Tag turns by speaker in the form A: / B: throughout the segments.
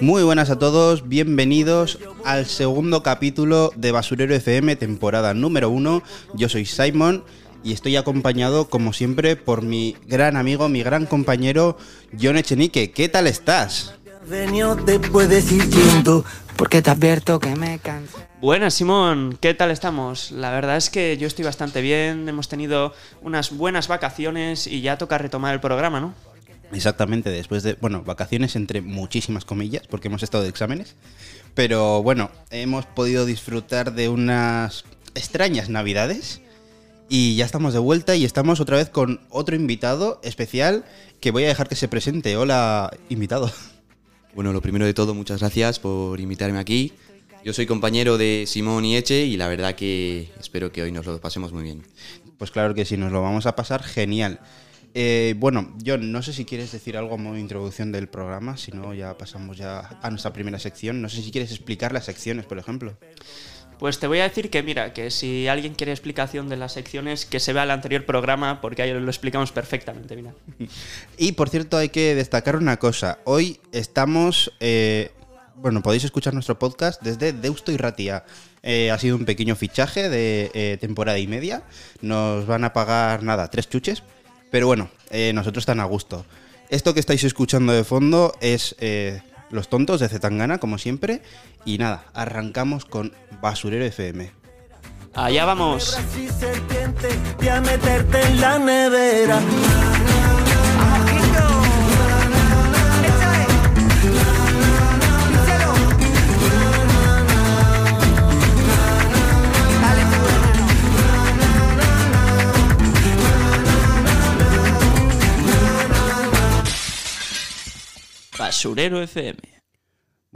A: Muy buenas a todos, bienvenidos al segundo capítulo de Basurero FM, temporada número uno. Yo soy Simon y estoy acompañado, como siempre, por mi gran amigo, mi gran compañero, John Echenique. ¿Qué tal estás?
B: Porque te advierto que me canso.
C: Buenas, Simón, ¿qué tal estamos? La verdad es que yo estoy bastante bien, hemos tenido unas buenas vacaciones y ya toca retomar el programa, ¿no?
A: Exactamente, después de, bueno, vacaciones entre muchísimas comillas, porque hemos estado de exámenes, pero bueno, hemos podido disfrutar de unas extrañas navidades y ya estamos de vuelta y estamos otra vez con otro invitado especial que voy a dejar que se presente. Hola, invitado.
D: Bueno, lo primero de todo, muchas gracias por invitarme aquí. Yo soy compañero de Simón y Eche y la verdad que espero que hoy nos lo pasemos muy bien.
A: Pues claro que sí, nos lo vamos a pasar genial. Eh, bueno, John, no sé si quieres decir algo como introducción del programa, si no ya pasamos ya a nuestra primera sección. No sé si quieres explicar las secciones, por ejemplo.
C: Pues te voy a decir que mira, que si alguien quiere explicación de las secciones, que se vea el anterior programa, porque ahí lo explicamos perfectamente, mira.
A: Y por cierto, hay que destacar una cosa. Hoy estamos... Eh, bueno, podéis escuchar nuestro podcast desde Deusto y Ratia. Eh, ha sido un pequeño fichaje de temporada y media. Nos van a pagar, nada, tres chuches pero bueno, eh, nosotros están a gusto. Esto que estáis escuchando de fondo es eh, Los Tontos de Zetangana, como siempre. Y nada, arrancamos con Basurero FM.
C: Allá vamos.
E: meterte en la nevera.
C: Basurero FM.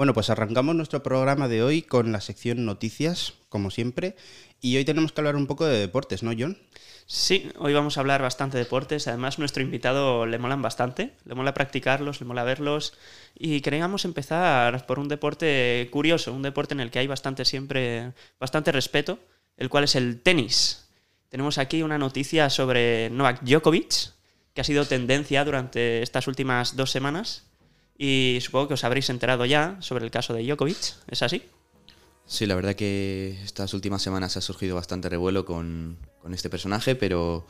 A: Bueno, pues arrancamos nuestro programa de hoy con la sección noticias, como siempre. Y hoy tenemos que hablar un poco de deportes, ¿no, John?
C: Sí, hoy vamos a hablar bastante de deportes. Además, nuestro invitado le molan bastante. Le mola practicarlos, le mola verlos. Y queríamos empezar por un deporte curioso, un deporte en el que hay bastante siempre, bastante respeto, el cual es el tenis. Tenemos aquí una noticia sobre Novak Djokovic, que ha sido tendencia durante estas últimas dos semanas y supongo que os habréis enterado ya sobre el caso de Djokovic, ¿es así?
D: Sí, la verdad que estas últimas semanas ha surgido bastante revuelo con, este personaje, pero,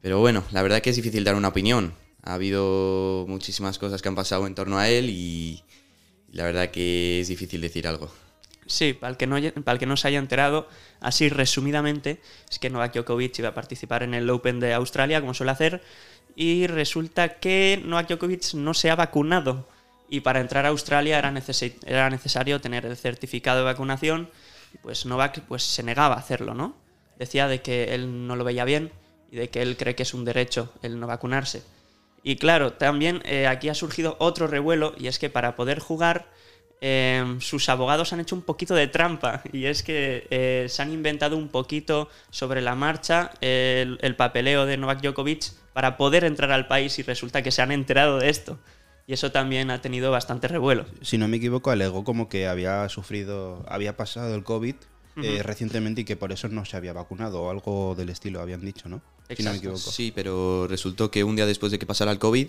D: pero bueno, la verdad que es difícil dar una opinión. Ha habido muchísimas cosas que han pasado en torno a él y la verdad que es difícil decir algo.
C: Sí, para el, que no, para el que no se haya enterado, así resumidamente, es que Novak Djokovic iba a participar en el Open de Australia, como suele hacer, y resulta que Novak Djokovic no se ha vacunado y para entrar a Australia era, era necesario tener el certificado de vacunación pues Novak pues se negaba a hacerlo, ¿no? Decía de que él no lo veía bien y de que él cree que es un derecho el no vacunarse. Y claro, también eh, aquí ha surgido otro revuelo y es que para poder jugar em, sus abogados han hecho un poquito de trampa y es que eh, se han inventado un poquito sobre la marcha el, el papeleo de Novak Djokovic para poder entrar al país y resulta que se han enterado de esto. Y eso también ha tenido bastante revuelo.
A: Si no me equivoco, alegó como que había sufrido, había pasado el COVID eh, recientemente y que por eso no se había vacunado o algo del estilo, habían dicho, ¿no?
D: Si no me equivoco. Sí, pero resultó que un día después de que pasara el COVID,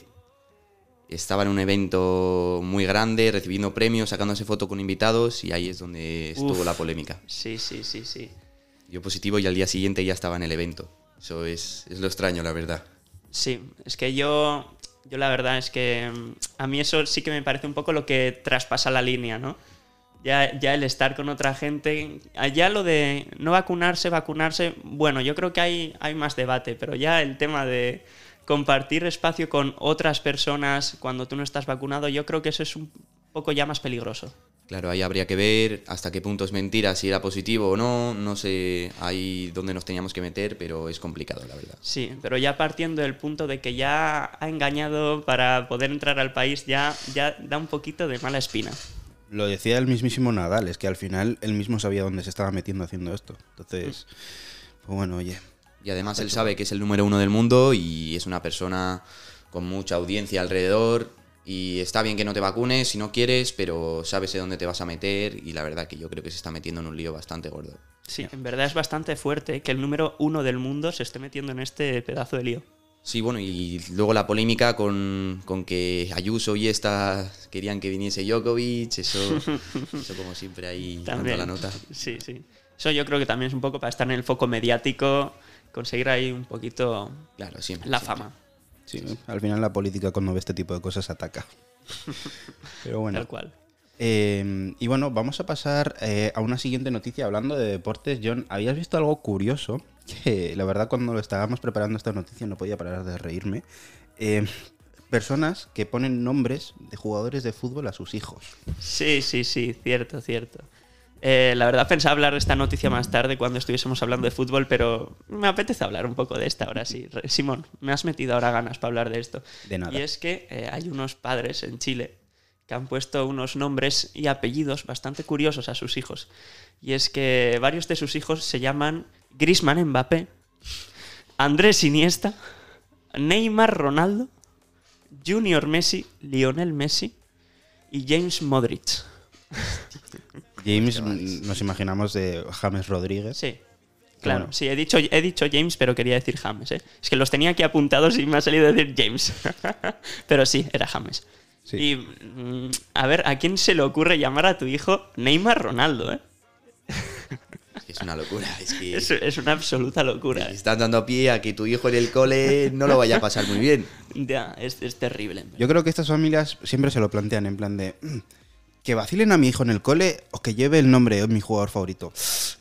D: estaba en un evento muy grande, recibiendo premios, sacándose foto con invitados y ahí es donde estuvo la polémica.
C: Sí, sí, sí, sí.
D: Dio positivo y al día siguiente ya estaba en el evento. Eso es, es lo extraño, la verdad.
C: Sí, es que yo, yo la verdad es que mm, a mí eso sí que me parece un poco lo que traspasa la línea, ¿no? Ya, ya el estar con otra gente, ya lo de no vacunarse, vacunarse, bueno, yo creo que hay, hay más debate, pero ya el tema de compartir espacio con otras personas cuando tú no estás vacunado, yo creo que eso es un poco ya más peligroso.
D: Claro, ahí habría que ver hasta qué punto es mentira, si era positivo o no, no sé ahí dónde nos teníamos que meter, pero es complicado, la verdad.
C: Sí, pero ya partiendo del punto de que ya ha engañado para poder entrar al país, ya, ya da un poquito de mala espina.
A: Lo decía el mismísimo Nadal, es que al final él mismo sabía dónde se estaba metiendo haciendo esto. Entonces, pues bueno, oye.
D: Y además él sabe que es el número uno del mundo y es una persona con mucha audiencia alrededor. Y está bien que no te vacunes si no quieres, pero sabes de dónde te vas a meter. Y la verdad que yo creo que se está metiendo en un lío bastante gordo.
C: Sí, en verdad es bastante fuerte que el número uno del mundo se esté metiendo en este pedazo de lío.
D: Sí, bueno, y luego la polémica con, con que Ayuso y esta querían que viniese Djokovic, eso, eso como siempre ahí dando
C: También.
D: la nota.
C: Sí, sí. Eso yo creo que también es un poco para estar en el foco mediático, conseguir ahí un poquito
D: Claro, siempre.
C: la
D: siempre.
C: fama.
A: Sí, al final la política cuando ve este tipo de cosas ataca. Pero bueno.
C: Tal cual.
A: Eh, y bueno, vamos a pasar eh, a una siguiente noticia hablando de deportes. John, ¿habías visto algo curioso? Que la verdad cuando lo estábamos preparando esta noticia no podía parar de reírme. Eh, personas que ponen nombres de jugadores de fútbol a sus hijos.
C: Sí, sí, sí, cierto, cierto. Eh, la verdad pensaba hablar de esta noticia más tarde cuando estuviésemos hablando de fútbol, pero me apetece hablar un poco de esta ahora sí. Simón, me has metido ahora ganas para hablar de esto.
A: De nada.
C: Y es que eh, hay unos padres en Chile que han puesto unos nombres y apellidos bastante curiosos a sus hijos. Y es que varios de sus hijos se llaman Grisman Mbappé, Andrés Iniesta, Neymar Ronaldo, Junior Messi, Lionel Messi y James Modric.
A: James, mm, nos imaginamos de James Rodríguez.
C: Sí. Claro,
A: bueno.
C: sí, he dicho, he dicho James, pero quería decir James. ¿eh? Es que los tenía aquí apuntados y me ha salido decir James. pero sí, era James.
A: Sí.
C: Y, mm, a ver, ¿a quién se le ocurre llamar a tu hijo Neymar Ronaldo? Eh?
D: Es que es una locura. Es que
C: Es, es una absoluta locura. ¿eh?
D: estás dando pie a que tu hijo en el cole no lo vaya a pasar muy bien.
C: Ya, es, es terrible.
A: Yo creo que estas familias siempre se lo plantean en plan de "Mm, que vacilen a mi hijo en el cole o que lleve el nombre de mi jugador favorito.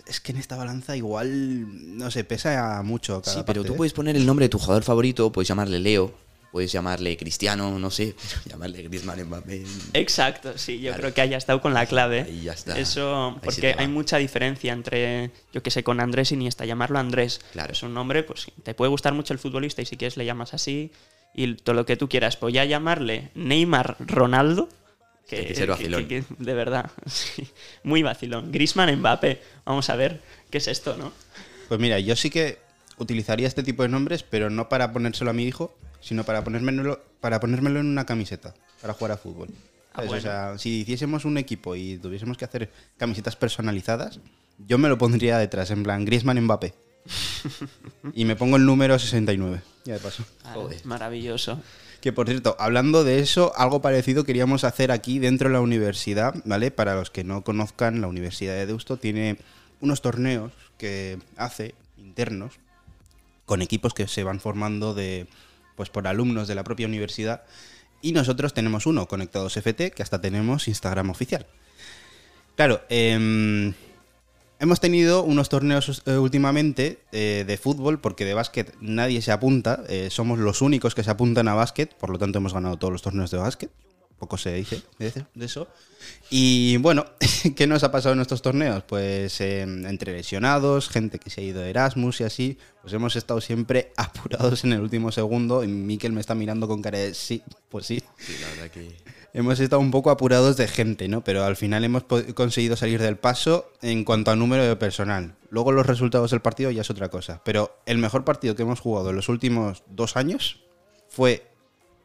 A: Es que en esta balanza igual, no sé, pesa mucho. Cada
D: Sí, pero
A: parte,
D: tú
A: ¿eh?
D: puedes poner el nombre de tu jugador favorito, puedes llamarle Leo, puedes llamarle Cristiano, no sé, llamarle Griezmann Mbappé.
C: Exacto, sí, yo
D: Claro.
C: creo que haya estado con la clave.
D: Ahí ya está.
C: Eso, porque hay mucha diferencia entre, yo que sé, con Andrés Iniesta, llamarlo Andrés.
D: Claro.
C: Es un nombre, pues te puede gustar mucho el futbolista y si quieres le llamas así y todo lo que tú quieras. Pues ya llamarle Neymar Ronaldo. Que,
D: que ser vacilón.
C: que- que- de verdad, sí, muy vacilón. Grisman Mbappé, vamos a ver qué es esto, ¿no?
A: Pues mira, yo sí que utilizaría este tipo de nombres, pero no para ponérselo a mi hijo, sino para ponérmelo, para ponérmelo en una camiseta, para jugar a fútbol.
C: Ah.
A: O sea, si hiciésemos un equipo y tuviésemos que hacer camisetas personalizadas, yo me lo pondría detrás, en plan Griezmann Mbappé. y me pongo el número 69, ya de paso.
D: Joder.
C: Maravilloso.
A: Que por cierto, hablando de eso, algo parecido queríamos hacer aquí dentro de la universidad, ¿vale? Para los que no conozcan, la Universidad de Deusto tiene unos torneos que hace internos con equipos que se van formando de pues por alumnos de la propia universidad y nosotros tenemos uno, Conectados FT, que hasta tenemos Instagram oficial. Claro, em, hemos tenido unos torneos eh, últimamente eh, de fútbol, porque de básquet nadie se apunta, eh, somos los únicos que se apuntan a básquet, por lo tanto hemos ganado todos los torneos de básquet, poco se dice de eso. Y bueno, ¿qué nos ha pasado en estos torneos? Pues eh, entre lesionados, gente que se ha ido de Erasmus y así, pues hemos estado siempre apurados en el último segundo y Miquel me está mirando con cara de sí, pues sí.
D: Sí, la verdad que...
A: Hemos estado un poco apurados de gente, ¿no? Pero al final hemos conseguido salir del paso en cuanto a número de personal. Luego los resultados del partido ya es otra cosa. Pero el mejor partido que hemos jugado en los últimos dos años fue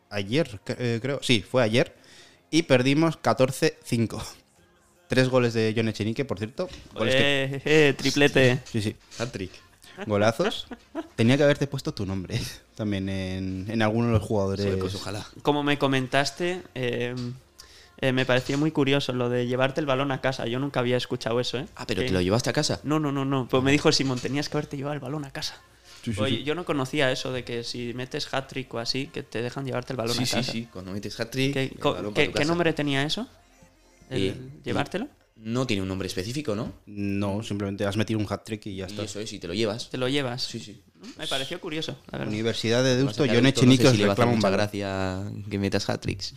A: ayer, eh, creo. Sí, fue ayer. Y perdimos 14-5. Tres goles de John Echenique, por cierto. Goles que-
C: Eh, eh, triplete.
A: Sí, sí.
D: Hat-trick.
A: Golazos. Tenía que haberte puesto tu nombre también en, en alguno de los jugadores.
D: Pues ojalá.
C: Como me comentaste, eh, eh, me pareció muy curioso lo de llevarte el balón a casa. Yo nunca había escuchado eso, ¿eh?
D: Ah, pero
C: Que-
D: te lo llevaste a casa.
C: No, no, no, no. Pues me dijo Simón, tenías que haberte llevado el balón a casa.
A: Sí, sí,
C: Oye,
A: sí.
C: yo no conocía eso de que si metes hat-trick o así, que te dejan llevarte el balón
D: Sí,
C: a
D: sí,
C: casa.
D: sí. Cuando metes hat-trick,
C: ¿Qué,
D: el
C: co-
D: balón
C: qué-
D: para tu
C: qué
D: casa.
C: nombre tenía eso? ¿El ¿Llevártelo?
D: No tiene un nombre específico, ¿no?
A: No, simplemente has metido un hat-trick y ya
D: Y
A: está.
D: eso es, y te lo llevas.
C: ¿Te lo llevas?
D: Sí, sí.
C: Me pareció curioso, la verdad.
A: Universidad de Deusto, John
D: Deusto no sé
A: Echenique os
D: si le va a hacer
A: reclama un
D: mucha gracia que metas hat-tricks.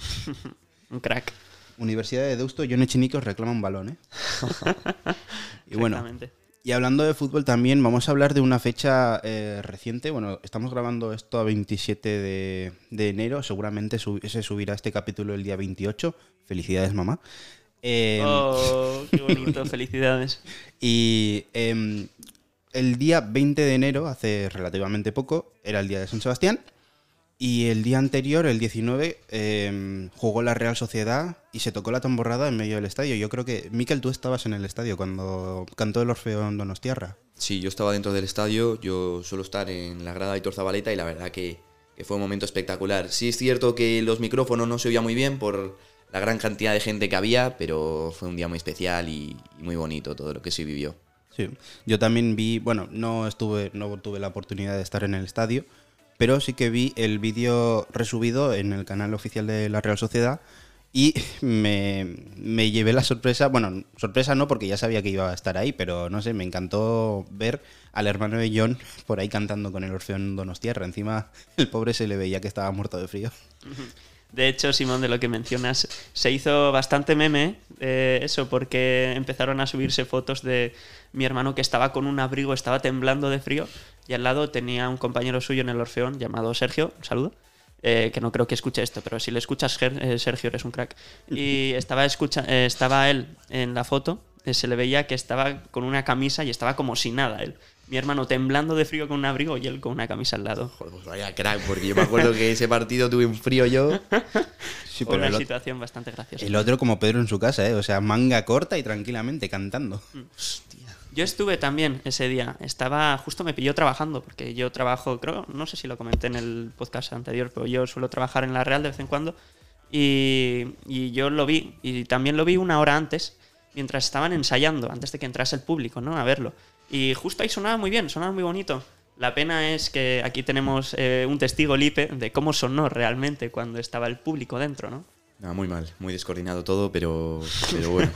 C: Un crack.
A: Universidad de Deusto, John Echenique os reclama un balón, ¿eh? y bueno,
C: Exactamente.
A: y hablando de fútbol también, vamos a hablar de una fecha eh, reciente. Bueno, estamos grabando esto a 27 de, de enero. Seguramente se subirá este capítulo el día 28. Felicidades, mamá. Eh,
C: Oh, qué bonito, felicidades.
A: Y em, el día 20 de enero, hace relativamente poco, era el día de San Sebastián. Y el día anterior, el 19, eh, jugó la Real Sociedad y se tocó la tamborrada en medio del estadio. Yo creo que, Miquel, tú estabas en el estadio cuando cantó el Orfeón Donostiarra.
D: Sí, yo estaba dentro del estadio, yo suelo estar en la grada de Torzabaleta y la verdad que, que fue un momento espectacular. Sí es cierto que los micrófonos no se oían muy bien por la gran cantidad de gente que había, pero fue un día muy especial y, y muy bonito todo lo que se vivió.
A: Sí, yo también vi, bueno, no estuve, no tuve la oportunidad de estar en el estadio, pero sí que vi el vídeo resubido en el canal oficial de la Real Sociedad y me, me llevé la sorpresa, bueno, sorpresa no porque ya sabía que iba a estar ahí, pero no sé, me encantó ver al hermano de John por ahí cantando con el Orfeón Donostierra. Encima el pobre se le veía que estaba muerto de frío.
C: De hecho, Simón, de lo que mencionas, se hizo bastante meme eh, eso, porque empezaron a subirse fotos de mi hermano que estaba con un abrigo, estaba temblando de frío, y al lado tenía un compañero suyo en el Orfeón llamado Sergio, un saludo, eh, que no creo que escuche esto, pero si le escuchas, eh, Sergio, eres un crack. Y estaba, escucha eh, estaba él en la foto, se le veía que estaba con una camisa y estaba como sin nada él. Mi hermano temblando de frío con un abrigo y él con una camisa al lado.
D: Joder, pues vaya crack, porque yo me acuerdo que ese partido tuve un frío yo.
A: Sí, pero
C: una situación bastante graciosa.
A: el otro como Pedro en su casa, ¿eh? O sea, manga corta y tranquilamente cantando.
C: Yo estuve también ese día. Estaba, justo me pilló trabajando, porque yo trabajo, creo, no sé si lo comenté en el podcast anterior, pero yo suelo trabajar en la Real de vez en cuando. Y, y yo lo vi, y también lo vi una hora antes, mientras estaban ensayando, antes de que entrase el público, ¿no? A verlo. Y justo ahí sonaba muy bien, sonaba muy bonito. La pena es que aquí tenemos eh, un testigo Lipe de cómo sonó realmente cuando estaba el público dentro, ¿no?
D: No, muy mal, muy descoordinado todo, pero, pero bueno.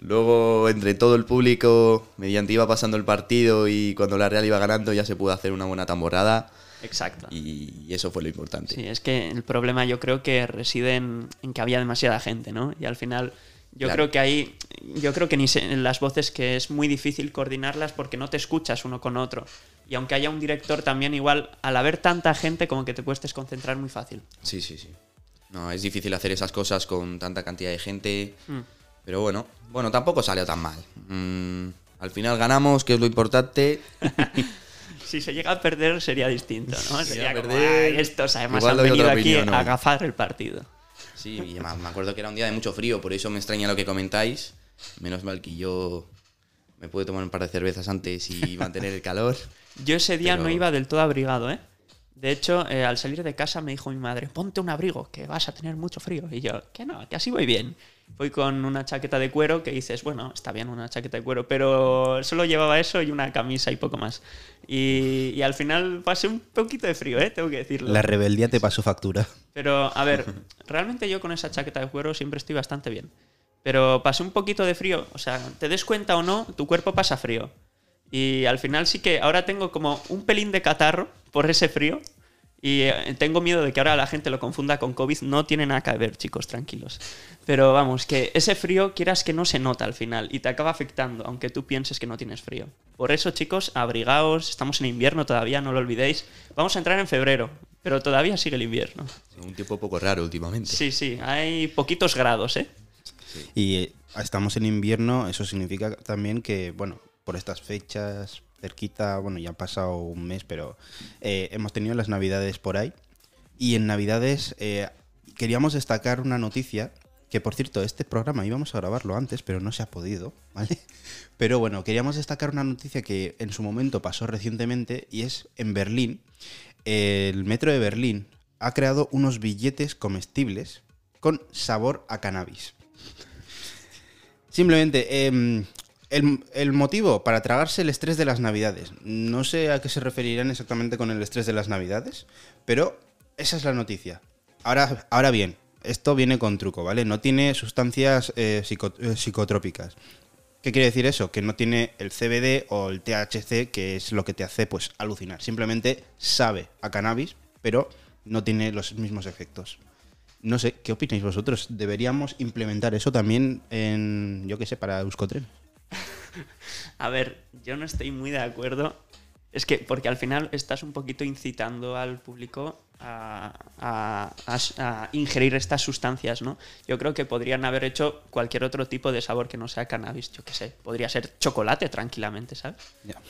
D: Luego, entre todo el público, mediante iba pasando el partido y cuando la Real iba ganando, ya se pudo hacer una buena tamborrada
C: Exacto.
D: y eso fue lo importante.
C: Sí, es que el problema yo creo que reside en, en que había demasiada gente, ¿no? Y al final yo
D: Claro.
C: creo que ahí, yo creo que ni se- en las voces que es muy difícil coordinarlas porque no te escuchas uno con otro. Y aunque haya un director también igual, al haber tanta gente como que te puedes desconcentrar muy fácil.
D: Sí, sí, sí. No, es difícil hacer esas cosas con tanta cantidad de gente.
C: Mm.
D: Pero bueno, bueno, tampoco salió tan mal. Mm, al final ganamos, que es lo importante.
C: Si se llega a perder sería distinto, ¿no?
D: Si
C: Sería como,
D: perder,
C: "Ay, estos además han venido aquí
D: opinión
C: a
D: hoy".
C: agafar el partido.
D: Sí, y además me acuerdo que era un día de mucho frío, por eso me extraña lo que comentáis. Menos mal que yo me pude tomar un par de cervezas antes y mantener el calor.
C: Yo ese día no iba del todo abrigado, ¿eh? De hecho, eh, al salir de casa me dijo mi madre, ponte un abrigo, que vas a tener mucho frío. Y yo, que no, que así voy bien. Fui con una chaqueta de cuero que dices, bueno, está bien una chaqueta de cuero, pero solo llevaba eso y una camisa y poco más. Y, y al final pasé un poquito de frío, ¿eh? Tengo que decirlo.
A: La rebeldía te pasó factura.
C: Pero, a ver, realmente yo con esa chaqueta de cuero siempre estoy bastante bien. Pero pasé un poquito de frío. O sea, te des cuenta o no, tu cuerpo pasa frío. Y al final sí que ahora tengo como un pelín de catarro por ese frío. Y eh, tengo miedo de que ahora la gente lo confunda con COVID. No tiene nada que ver, chicos, tranquilos. Pero vamos, que ese frío quieras que no se nota al final y te acaba afectando, aunque tú pienses que no tienes frío. Por eso, chicos, abrigaos. Estamos en invierno todavía, no lo olvidéis. Vamos a entrar en febrero, pero todavía sigue el invierno.
D: Un tiempo poco raro últimamente.
C: Sí, sí, hay poquitos grados, ¿eh?
A: Y eh, estamos en invierno, eso significa también que, bueno, por estas fechas, cerquita, bueno, ya ha pasado un mes, pero eh, hemos tenido las navidades por ahí. Y en navidades eh, queríamos destacar una noticia, que por cierto, este programa íbamos a grabarlo antes, pero no se ha podido, ¿vale? Pero bueno, queríamos destacar una noticia que en su momento pasó recientemente y es en Berlín. El metro de Berlín ha creado unos billetes comestibles con sabor a cannabis. Simplemente, em, el, motivo para tragarse el estrés de las navidades. No sé a qué se referirán exactamente con el estrés de las navidades, pero esa es la noticia. Ahora, ahora bien, esto viene con truco, ¿vale? No tiene sustancias eh, eh, psicotrópicas. ¿Qué quiere decir eso? Que no tiene el CBD o el THC, que es lo que te hace pues alucinar. Simplemente sabe a cannabis, pero no tiene los mismos efectos. No sé, ¿qué opináis vosotros? ¿Deberíamos implementar eso también en, yo qué sé, para Euskotren?
C: A ver, yo no estoy muy de acuerdo Es que, porque al final estás un poquito incitando al público a, a- a- a ingerir estas sustancias, ¿no? Yo creo que podrían haber hecho cualquier otro tipo de sabor que no sea cannabis, yo qué sé. Podría ser chocolate tranquilamente, ¿sabes?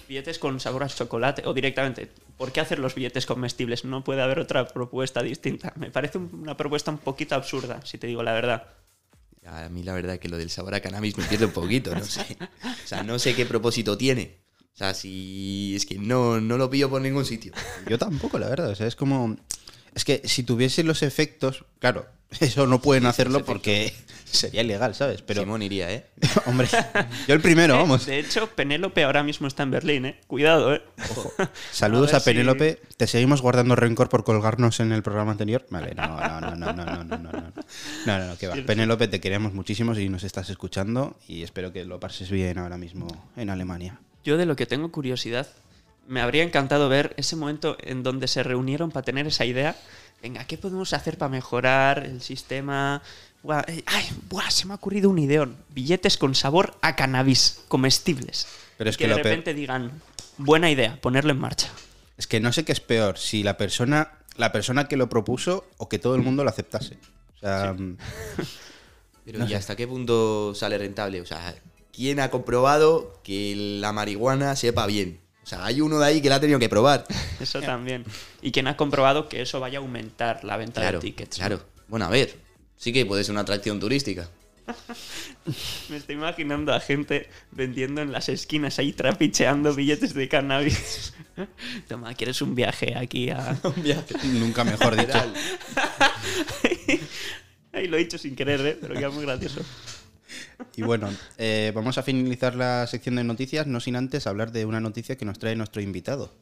C: Billetes con sabor a chocolate o directamente. ¿Por qué hacer los billetes comestibles? No puede haber otra propuesta distinta. Me parece un- una propuesta un poquito absurda, si te digo la verdad.
D: A mí la verdad que lo del sabor a cannabis me pierde un poquito, no sé. O sea, no sé qué propósito tiene. O sea, si es que no, no lo pillo por ningún sitio.
A: Yo tampoco, la verdad. O sea, es como. Es que si tuviese los efectos, claro, eso no pueden hacerlo porque sería ilegal, ¿sabes? Pero,
D: Simón iría, ¿eh?
A: hombre, yo el primero, vamos.
C: De hecho, Penélope ahora mismo está en Berlín, ¿eh? Cuidado, ¿eh?
A: Saludos
C: A
A: a,
C: ver si-
A: Penélope. Te seguimos guardando rencor por colgarnos en el programa anterior. Vale, no, no, no, no, no, no, no, no, no. No, no, no, que va. Penélope, te queremos muchísimo si nos estás escuchando y espero que lo pases bien ahora mismo en Alemania.
C: Yo de lo que tengo curiosidad, me habría encantado ver ese momento en donde se reunieron para tener esa idea. Venga, ¿qué podemos hacer para mejorar el sistema? Buah, eh, ¡Ay! Buah, se me ha ocurrido un ideón. Billetes con sabor a cannabis, comestibles.
A: Pero es
C: que,
A: que
C: de repente digan, buena idea, ponerlo en marcha.
A: Es que no sé qué es peor, si la persona, la persona que lo propuso o que todo el mundo lo aceptase. O sea, mm,
D: Pero ¿y hasta qué punto sale rentable? O sea, ¿quién ha comprobado que la marihuana sepa bien? O sea, hay uno de ahí que la ha tenido que probar.
C: Eso también. Y quien ha comprobado que eso vaya a aumentar la venta
D: Claro,
C: de tickets.
D: claro. Bueno, a ver, sí que puede ser una atracción turística.
C: Me estoy imaginando a gente vendiendo en las esquinas ahí trapicheando billetes de cannabis. Toma, ¿quieres un viaje aquí a...?
A: nunca mejor dicho.
C: Ahí lo he dicho sin querer, ¿eh? pero queda muy gracioso.
A: Y bueno, eh, vamos a finalizar la sección de noticias, no sin antes hablar de una noticia que nos trae nuestro invitado.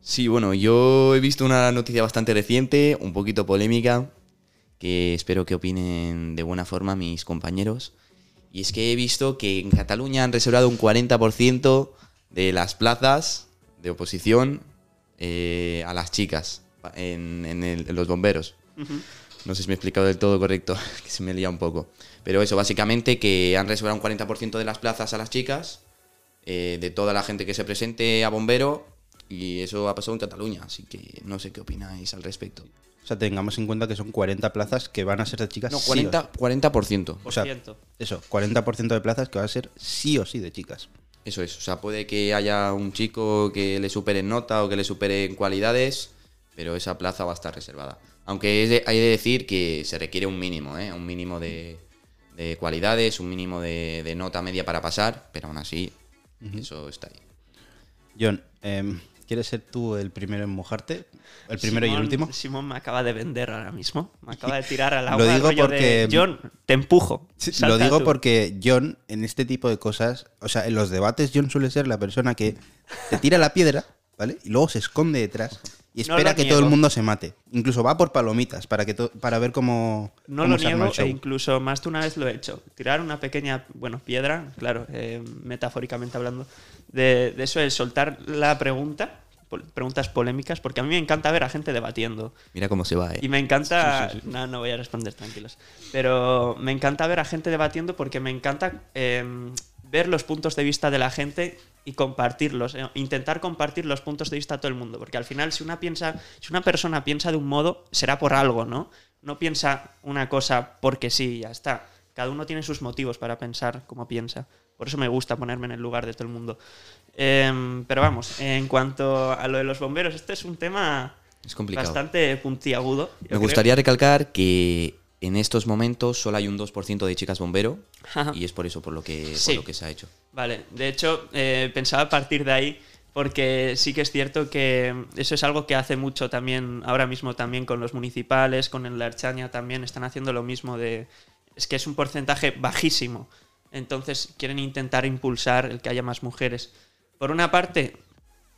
D: Sí, bueno, yo he visto una noticia bastante reciente, un poquito polémica, que espero que opinen de buena forma mis compañeros. Y es que he visto que en Cataluña han reservado un 40% de las plazas de oposición eh, a las chicas en, en el- en los bomberos. No sé si me he explicado del todo correcto, que se me lía un poco. Pero eso, básicamente que han reservado un 40% de las plazas a las chicas, eh, de toda la gente que se presente a bombero, y eso ha pasado en Cataluña, así que no sé qué opináis al respecto.
A: O sea, tengamos en cuenta que son 40 plazas que van a ser de chicas.
D: No,
A: sí o sí.
D: 40%. 40%.
A: O sea,
C: Por ciento.
A: eso, 40% de plazas que va a ser sí o sí de chicas.
D: Eso es, o sea, puede que haya un chico que le supere en nota o que le supere en cualidades, pero esa plaza va a estar reservada. Aunque es de- hay de decir que se requiere un mínimo, ¿eh? un mínimo de, de cualidades, un mínimo de, de nota media para pasar, pero aún así, eso está ahí.
A: John, em, ¿quieres ser tú el primero en mojarte? ¿El primero y el último?
C: Simón me acaba de vender ahora mismo. Me acaba de tirar al
A: Lo
C: agua.
A: digo
C: rollo de,
A: porque-
C: John, te empujo.
A: Lo digo
C: tú".
A: porque John, en este tipo de cosas, o sea, en los debates, John suele ser la persona que te tira la piedra, ¿vale? Y luego se esconde detrás y espera que todo el mundo se mate. Incluso va por palomitas para, que to- para ver cómo,
C: No
A: cómo
C: lo
A: se arma
C: niego
A: el show.
C: e incluso más de una vez lo he hecho. Tirar una pequeña, bueno, piedra, claro, eh, metafóricamente hablando, de, de eso es soltar la pregunta, preguntas polémicas, porque a mí me encanta ver a gente debatiendo.
D: Mira cómo se va, ¿eh?
C: Y me encanta... No, no voy a responder, tranquilos. Pero me encanta ver a gente debatiendo porque me encanta eh, ver los puntos de vista de la gente y compartirlos. eh, intentar compartir los puntos de vista a todo el mundo. Porque al final, si una, piensa, si una persona piensa de un modo, será por algo, ¿no? No piensa una cosa porque sí, ya está. Cada uno tiene sus motivos para pensar como piensa. Por eso me gusta ponerme en el lugar de todo el mundo. Em, pero vamos, en cuanto a lo de los bomberos, este es un tema
D: Es complicado.
C: bastante puntiagudo.
D: Me
C: creo.
D: gustaría recalcar que en estos momentos solo hay un 2% de chicas bombero
C: Ajá.
D: y es por eso por lo que, por lo que se ha hecho.
C: Vale, de hecho, eh, pensaba partir de ahí porque sí que es cierto que eso es algo que hace mucho también, ahora mismo también con los municipales, con el Archaña también están haciendo lo mismo de... Es que es un porcentaje bajísimo. Entonces quieren intentar impulsar el que haya más mujeres. Por una parte,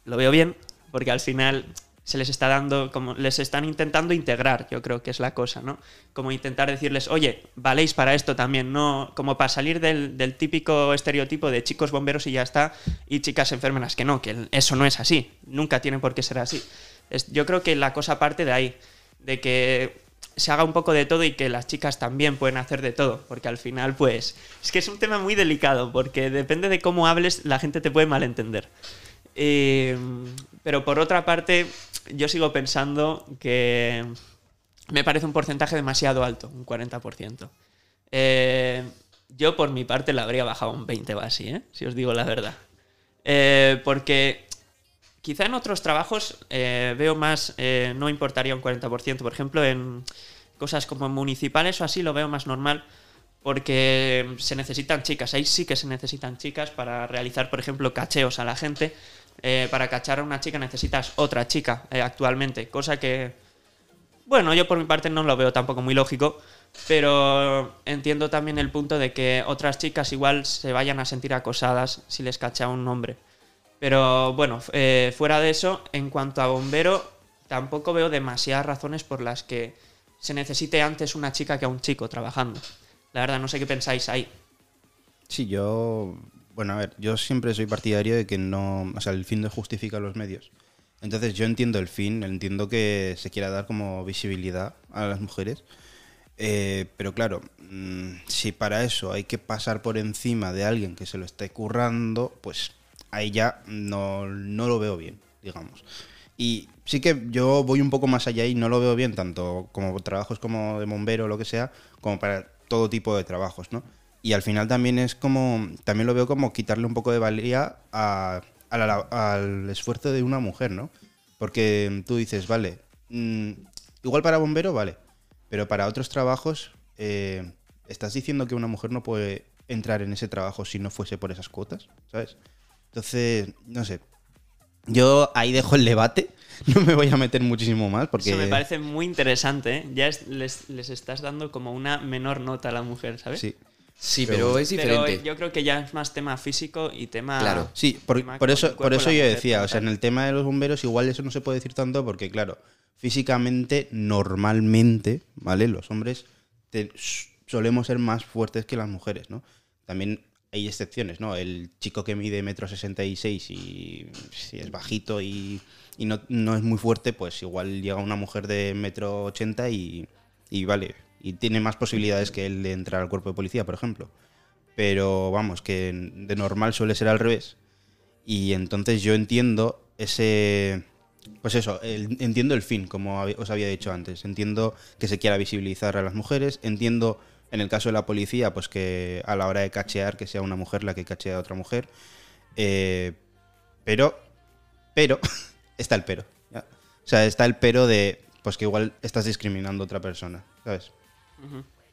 C: lo veo bien, porque al final se les está dando, como les están intentando integrar, yo creo que es la cosa, ¿no? Como intentar decirles, oye, valéis para esto también, no como para salir del, del típico estereotipo de chicos bomberos y ya está, y chicas enfermeras, que no, que eso no es así, nunca tiene por qué ser así. Es- yo creo que la cosa parte de ahí, de que se haga un poco de todo y que las chicas también pueden hacer de todo, porque al final, pues, es que es un tema muy delicado, porque depende de cómo hables, la gente te puede malentender. Y, pero por otra parte, yo sigo pensando que me parece un porcentaje demasiado alto, un 40%. Eh, yo por mi parte la habría bajado un 20 o así, ¿eh? si os digo la verdad. Eh, porque quizá en otros trabajos eh, veo más, eh, no importaría un 40%, por ejemplo, en cosas como municipales o así lo veo más normal porque se necesitan chicas, ahí sí que se necesitan chicas para realizar, por ejemplo, cacheos a la gente. Eh, para cachar a una chica necesitas otra chica eh, actualmente, cosa que, bueno, yo por mi parte no lo veo tampoco muy lógico, pero entiendo también el punto de que otras chicas igual se vayan a sentir acosadas si les cacha un hombre. Pero bueno, eh, fuera de eso, en cuanto a bombero, tampoco veo demasiadas razones por las que se necesite antes una chica que a un chico trabajando. La verdad, no sé qué pensáis ahí.
A: Sí, yo. Bueno, a ver, yo siempre soy partidario de que no. O sea, el fin no justifica los medios. Entonces, yo entiendo el fin, entiendo que se quiera dar como visibilidad a las mujeres. Eh, pero claro, mm, si para eso hay que pasar por encima de alguien que se lo esté currando, pues ahí ya no, no lo veo bien, digamos. Y sí que yo voy un poco más allá y no lo veo bien, tanto como trabajos como de bombero o lo que sea, como para todo tipo de trabajos, ¿no? Y al final también es como, también lo veo como quitarle un poco de valía a- a la- al esfuerzo de una mujer, ¿no? Porque tú dices, vale, mm, igual para bombero, vale, pero para otros trabajos, eh, estás diciendo que una mujer no puede entrar en ese trabajo si no fuese por esas cuotas, ¿sabes? Entonces, no sé. Yo ahí dejo el debate. No me voy a meter muchísimo más porque.
C: Eso me parece muy interesante. ¿eh? Ya es- les, les estás dando como una menor nota a la mujer, ¿sabes?
A: Sí.
D: Sí,
A: Pero
D: pero, es
C: Pero
D: diferente.
C: yo creo que ya es más tema físico y tema.
D: Claro.
A: Sí, por, eso, por eso yo decía, o sea, en el tema de los bomberos igual eso no se puede decir tanto porque, claro, físicamente, normalmente, ¿vale? Los hombres te- solemos ser más fuertes que las mujeres, ¿no? También hay excepciones, ¿no? El chico que mide metro sesenta y seis y si es bajito y, y no, no es muy fuerte, pues igual llega una mujer de metro ochenta y, y vale, y tiene más posibilidades que él de entrar al cuerpo de policía, por ejemplo. Pero vamos, que de normal suele ser al revés. Y entonces yo entiendo ese. Pues eso, entiendo el fin, como os había dicho antes. Entiendo que se quiera visibilizar a las mujeres. Entiendo, en el caso de la policía, pues que a la hora de cachear, que sea una mujer la que cachea a otra mujer. Eh, pero, pero, está el pero. O sea, está el pero de, pues que igual estás discriminando a otra persona, ¿sabes?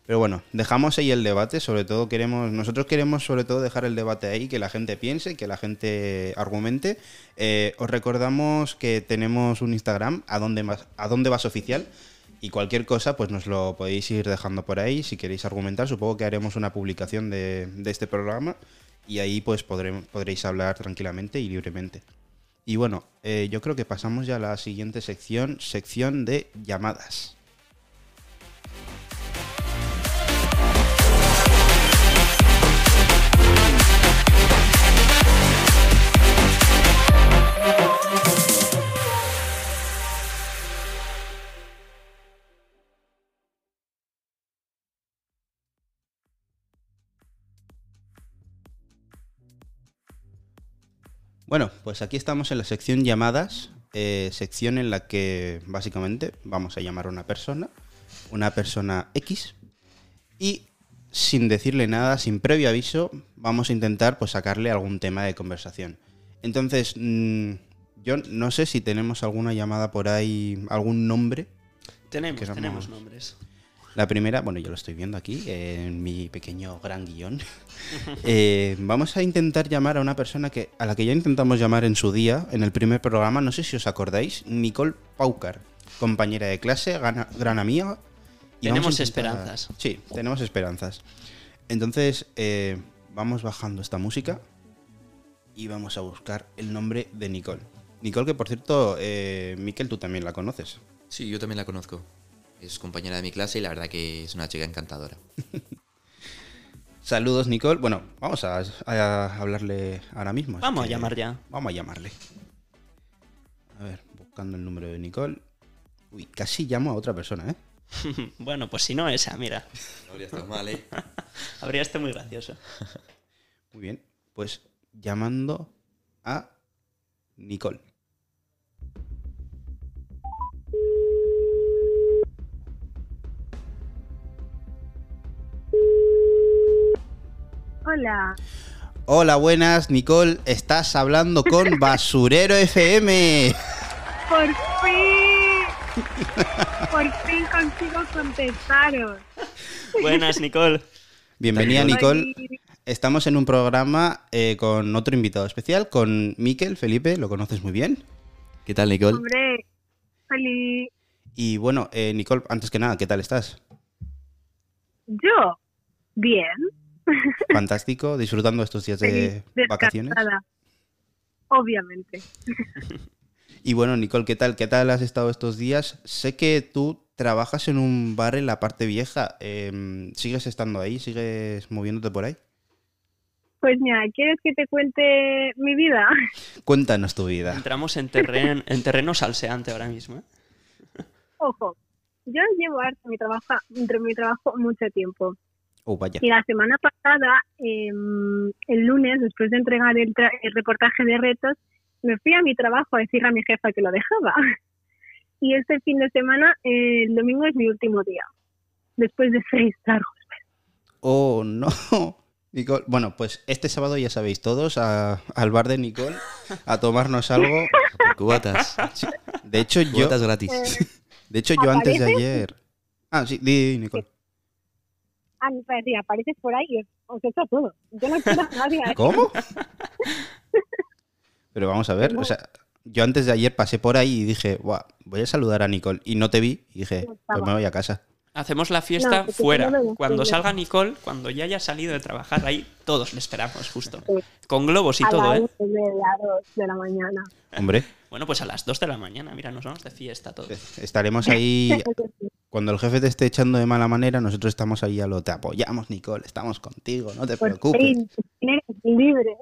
A: Pero bueno, dejamos ahí el debate, sobre todo queremos, nosotros queremos sobre todo dejar el debate ahí, que la gente piense, que la gente argumente. Eh, os recordamos que tenemos un Instagram, a dónde vas, a dónde vas oficial, y cualquier cosa, pues nos lo podéis ir dejando por ahí, si queréis argumentar, supongo que haremos una publicación de, de este programa, y ahí pues podré- podréis hablar tranquilamente y libremente. Y bueno, eh, yo creo que pasamos ya a la siguiente sección, sección de llamadas. Bueno, pues aquí estamos en la sección llamadas, eh, sección en la que básicamente vamos a llamar a una persona, una persona X, y sin decirle nada, sin previo aviso, vamos a intentar pues sacarle algún tema de conversación. Entonces, mm, yo no sé si tenemos alguna llamada por ahí, algún nombre.
C: Tenemos, tenemos nombres.
A: La primera, bueno, yo lo estoy viendo aquí eh, en mi pequeño gran guion. Eh, vamos a intentar llamar a una persona que a la que ya intentamos llamar en su día, en el primer programa, no sé si os acordáis, Nicole Paucar, compañera de clase, gana- gran amiga. y
C: Tenemos
A: intentar-
C: esperanzas.
A: Sí, tenemos esperanzas. Entonces, eh, vamos bajando esta música y vamos a buscar el nombre de Nicole. Nicole, que por cierto, eh, Miquel, tú también la conoces.
D: Sí, yo también la conozco. Es compañera de mi clase y la verdad que es una chica encantadora.
A: Saludos, Nicole. Bueno, vamos a, a hablarle ahora mismo.
C: Vamos a llamar ya.
A: Vamos a llamarle. A ver, buscando el número de Nicole. Uy, casi llamo a otra persona, ¿eh?
C: bueno, pues si no esa, mira.
D: No habría estado mal, ¿eh?
C: Habría este muy gracioso.
A: Muy bien. Pues llamando a Nicole.
F: Hola.
A: Hola, buenas, Nicole. Estás hablando con Basurero FM.
F: Por fin. Por fin consigo contestaros.
C: Buenas, Nicole.
A: Bienvenida,
D: Nicole.
A: Estamos en un programa eh, con otro invitado especial, con Miquel Felipe, lo conoces muy bien.
D: ¿Qué tal, Nicole?
F: Hombre, feliz.
A: Y bueno, eh, Nicole, antes que nada, ¿qué tal estás?
F: Yo, bien.
A: Fantástico, disfrutando estos días de
F: feliz,
A: vacaciones.
F: Obviamente.
A: Y bueno, Nicole, ¿qué tal? ¿Qué tal has estado estos días? Sé que tú trabajas en un bar en la parte vieja. em, ¿Sigues estando ahí? ¿Sigues moviéndote por ahí?
F: Pues mira, ¿quieres que te cuente mi vida?
A: Cuéntanos tu vida.
C: Entramos en, terren- en terreno salseante ahora mismo. ¿eh?
F: Ojo, yo llevo harto mi trabajo, entre mi trabajo mucho tiempo.
A: Oh, vaya.
F: Y la semana pasada, em, el lunes, después de entregar el, tra- el reportaje de retos, me fui a mi trabajo a decirle a mi jefa que lo dejaba. Y este fin de semana, eh, el domingo es mi último día, después de seis largos.
A: Oh, no. Nicole, bueno, pues este sábado ya sabéis todos a- al bar de Nicole a tomarnos algo.
D: Cubatas.
A: Sí, De hecho, yo,
D: Cubatas gratis.
A: de hecho, yo antes de ayer. Ah, sí, di, di, Nicole.
F: Ah, me parecía, apareces por ahí y os, os echo todo. Yo no quiero a nadie.
A: ¿Cómo? Pero vamos a ver, o sea, yo antes de ayer pasé por ahí y dije, "Buah, voy a saludar a Nicole. Y no te vi y dije, pues me voy a casa.
C: Hacemos la fiesta
F: No,
C: fuera.
F: no
C: Cuando salga Nicole, cuando ya haya salido de trabajar, ahí todos le esperamos, justo.
F: Sí.
C: Con globos y
F: a
C: todo,
F: las
C: ¿eh?
F: media, dos de la mañana.
A: Hombre,
C: Bueno, pues a las 2 de la mañana, mira, nos vamos de fiesta todos.
A: estaremos ahí. Cuando el jefe te esté echando de mala manera, nosotros estamos ahí a lo te apoyamos, Nicole, estamos contigo, no te
F: Por
A: preocupes.
F: eres libre.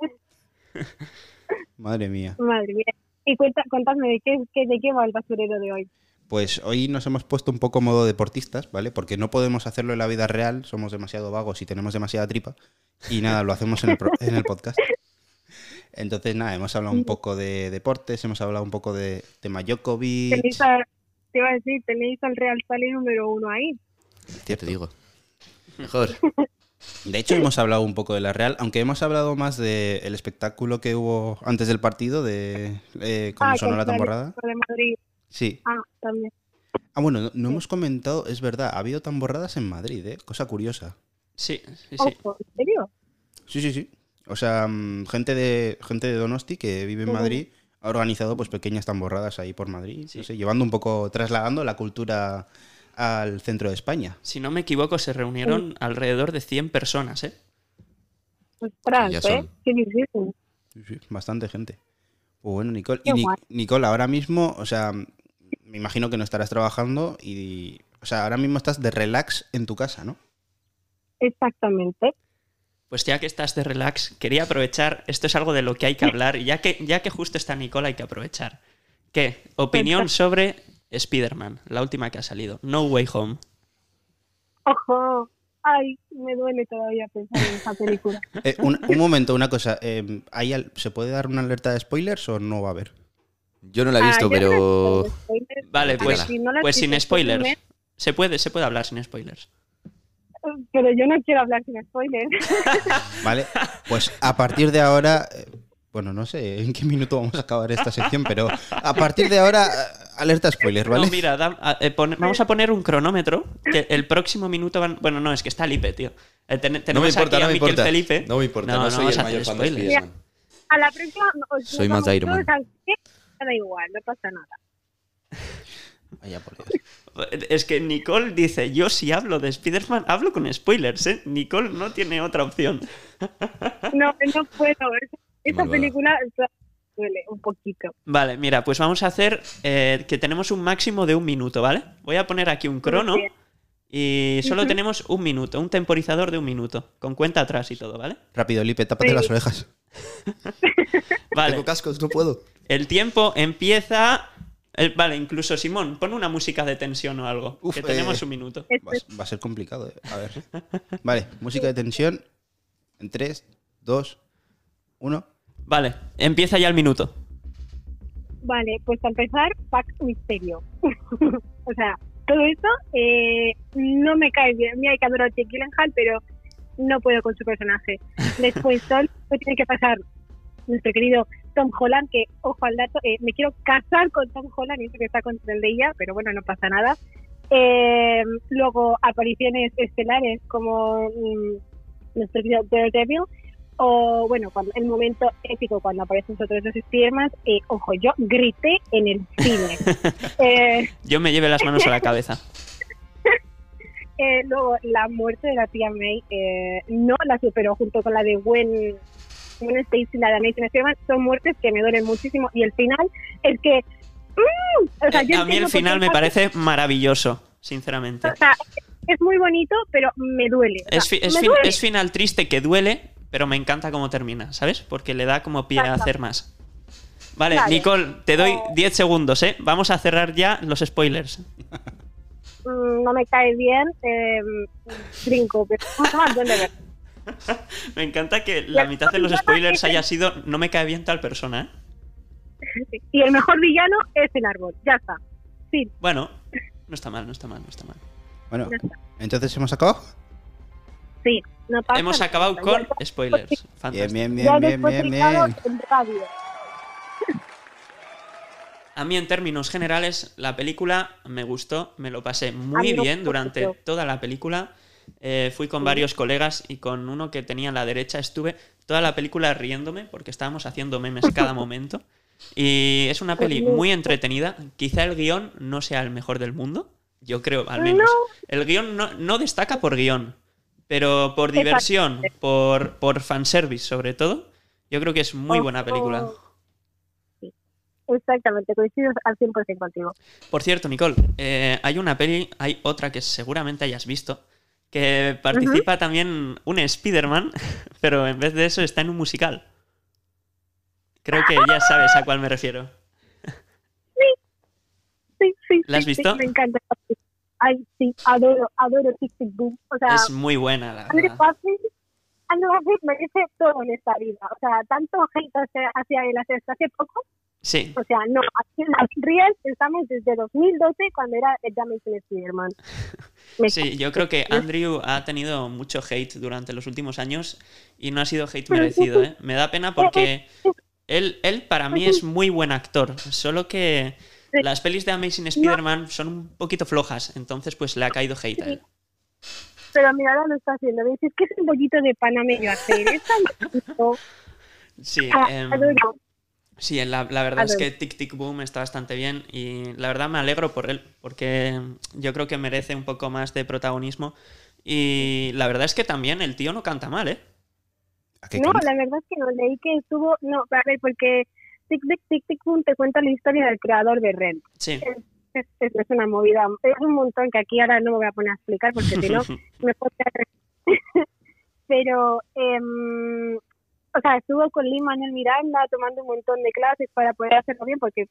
A: Madre mía.
F: Madre mía. Y cuenta, contadme de qué, de qué va el basurero de hoy.
A: Pues hoy nos hemos puesto un poco modo deportistas, ¿vale? Porque no podemos hacerlo en la vida real, somos demasiado vagos y tenemos demasiada tripa. Y nada, lo hacemos en el, pro- en el podcast. Entonces, nada, hemos hablado un poco de deportes, hemos hablado un poco de tema Djokovic.
F: Tenéis a, te iba a decir, tenéis al Real Sally número uno ahí.
D: Ya te digo. Mejor.
A: De hecho, hemos hablado un poco de la Real, aunque hemos hablado más del espectáculo que hubo antes del partido, de eh, cómo
F: Ah,
A: sonó la tamborrada.
F: de Madrid.
A: Sí.
F: Ah, también.
A: Ah, bueno, no, no hemos comentado, es verdad, ha habido tamborradas en Madrid, ¿eh? Cosa curiosa.
C: Sí, sí, sí.
F: Ojo, ¿en serio?
A: Sí, sí, sí. O sea, mm, gente de gente de Donosti que vive en. Madrid ha organizado pues pequeñas tamborradas ahí por Madrid,
C: Sí.
A: no sé, llevando un poco, trasladando la cultura al centro de España.
C: Si no me equivoco, se reunieron alrededor de 100 personas, ¿eh?
F: Ostras,
D: Ya
F: ¿eh? Qué difícil.
A: Sí, sí, bastante gente. Pues bueno, Nicole.
F: Qué
A: Y Ni-
F: guay.
A: Nicole, ahora mismo, o sea, me imagino que no estarás trabajando y, o sea, ahora mismo estás de relax en tu casa, ¿no?
F: Exactamente.
C: Pues ya que estás de relax, quería aprovechar, esto es algo de lo que hay que hablar, y ya que, ya que justo está Nicole, hay que aprovechar. ¿Qué? Opinión sobre Spider-Man, la última que ha salido, No Way Home.
F: Ojo. Ay, me duele todavía pensar en esa película.
A: Eh, un, un momento, una cosa. eh, ¿hay al- ¿Se puede dar una alerta de spoilers o no va a haber?
D: Yo no la he visto,
F: Ah, yo no
D: pero.
F: la spoiler.
C: Vale,
F: ver,
C: pues,
F: si no la
C: pues sin spoilers. Se puede, se puede hablar sin spoilers.
F: Pero yo no quiero hablar sin spoilers.
A: Vale, pues a partir de ahora, eh, bueno, no sé en qué minuto vamos a acabar esta sección, pero a partir de ahora, eh, alerta spoiler, ¿vale?
C: No, mira, da- a- eh, vamos a poner un cronómetro, que el próximo minuto van... Bueno, no, es que está Lipe, tío. Eh, ten-
D: No
C: tenemos
D: me importa,
C: aquí a
D: no me
C: Miquel
D: importa.
C: Felipe.
D: No me importa, no,
C: No, no
D: soy el
C: a
D: mayor fan de.
F: A la próxima os
D: Soy más Iron Man.
F: da igual, no pasa nada.
A: Vaya por Dios.
C: Es que Nicole dice, yo si hablo de Spider-Man, hablo con spoilers, ¿eh? Nicole no tiene otra opción.
F: No, no puedo.
D: Malvada.
F: película duele un poquito.
C: Vale, mira, pues vamos a hacer eh, que tenemos un máximo de un minuto, ¿vale? Voy a poner aquí un crono y solo tenemos un minuto, un temporizador de un minuto, con cuenta atrás y todo, ¿vale?
A: Rápido, Lipe, tápate
F: Sí.
A: las orejas.
C: Vale,
D: Tengo cascos, no puedo.
C: el tiempo empieza... el- vale, incluso Simón, pon una música de tensión o algo,
A: Uf,
C: que tenemos
A: eh.
C: un minuto.
A: Va, a- va a ser complicado, eh. A ver. Vale, música de tensión. En 3, 2, 1.
C: Vale, empieza ya el minuto.
F: Vale, pues para empezar, Pax Misterio. o sea, todo esto eh, no me cae bien. Mira, que adoro a Jake Gyllenhaal, pero no puedo con su personaje. Después, todo lo que tiene que pasar nuestro querido Tom Holland, que, ojo al dato, eh, me quiero casar con Tom Holland y eso que está contra el de ella, pero bueno, no pasa nada. Eh, luego, apariciones estelares como mm, nuestro querido Daredevil, o bueno, cuando, el momento épico cuando aparecen nosotros dos Spiderman, eh, ojo, yo grité en el cine. eh,
C: Yo me lleve las manos a la cabeza.
F: luego, la muerte de la tía May no la superó junto con la de Gwen, Stacy y la de Amazing Spider-Man. Son muertes que me duelen muchísimo. Y el final es que. ¡mm! O sea, yo
C: Eh, a mí el final me parece maravilloso, sinceramente.
F: O sea, es muy bonito, pero me duele. O sea,
C: Es, fi- es
F: me
C: fin-
F: duele.
C: es final triste que duele, pero me encanta cómo termina, ¿sabes? Porque le da como pie a hacer más. Vale,
F: Vale.
C: Nicole, te doy
F: Eh.
C: 10 segundos, ¿eh? Vamos a cerrar ya los spoilers.
F: Mm, no me cae bien, eh, brinco, pero más duele ver.
C: Me encanta que la mitad de los spoilers haya sido no me cae bien tal persona, ¿eh?
F: Y el mejor villano es el árbol, ya está. Sí,
C: Bueno, no está mal, no está mal, no está mal.
A: Bueno,
F: está.
A: entonces hemos acabado.
F: Sí, no pasa
C: Hemos acabado con spoilers.
A: Bien,
C: Fantástico.
A: bien, bien, bien, bien, bien.
C: A mí, en términos generales, la película me gustó, me lo pasé muy bien durante toda la película. Eh, fui con varios colegas y con uno que tenía a la derecha estuve toda la película riéndome porque estábamos haciendo memes cada momento. Y es una peli muy entretenida. Quizá el guion no sea el mejor del mundo. Yo creo, al menos. El guion no, no destaca por guion, pero por diversión, por, por fanservice sobre todo. Yo creo que es muy buena película.
F: Exactamente, coincido al 100% contigo.
C: Por cierto, Nicole, eh, hay una peli, hay otra que seguramente hayas visto, que participa también un Spider-Man, pero en vez de eso está en un musical. Creo que ya sabes a cuál me refiero.
F: Sí, sí,
C: ¿La has
F: sí, sí,
C: visto?
F: me encanta. Ay, sí, adoro, adoro Tic Tic Boom. O sea,
C: Es muy buena, la
F: Andrew
C: verdad.
F: Garfield, Andrew Garfield merece todo en esta vida. O sea, tanto hate hacia, él hasta hace poco.
C: Sí,
F: O sea, no, aquí en la Real estamos desde 2012 cuando era el Amazing Spider-Man.
C: Sí, yo creo que Andrew ha tenido mucho hate durante los últimos años y no ha sido hate merecido. ¿eh? Me da pena porque él, él para mí es muy buen actor, solo que las pelis de Amazing Spider-Man son un poquito flojas, entonces pues le ha caído hate a él.
F: Pero mira, ahora lo está haciendo. ¿ves? Es que es un bollito de panameño hacer. Es tan bonito.
C: Sí,
F: adoro.
C: Sí la, la verdad es que Tic Tic Boom está bastante bien y la verdad me alegro por él, porque yo creo que merece un poco más de protagonismo y la verdad es que también el tío no canta mal, ¿eh?
A: ¿A qué
F: No,
A: canta?
F: la verdad es que no leí que estuvo. No, a ver, porque Tic Tic Tic Tic Boom te cuenta la historia del creador de Red.
C: Sí.
F: Es, es- es una movida. Es un montón que aquí ahora no me voy a poner a explicar porque si no me puedo quedar- Pero, em, o sea, estuvo con Lin Manuel Miranda tomando un montón de clases para poder hacerlo bien porque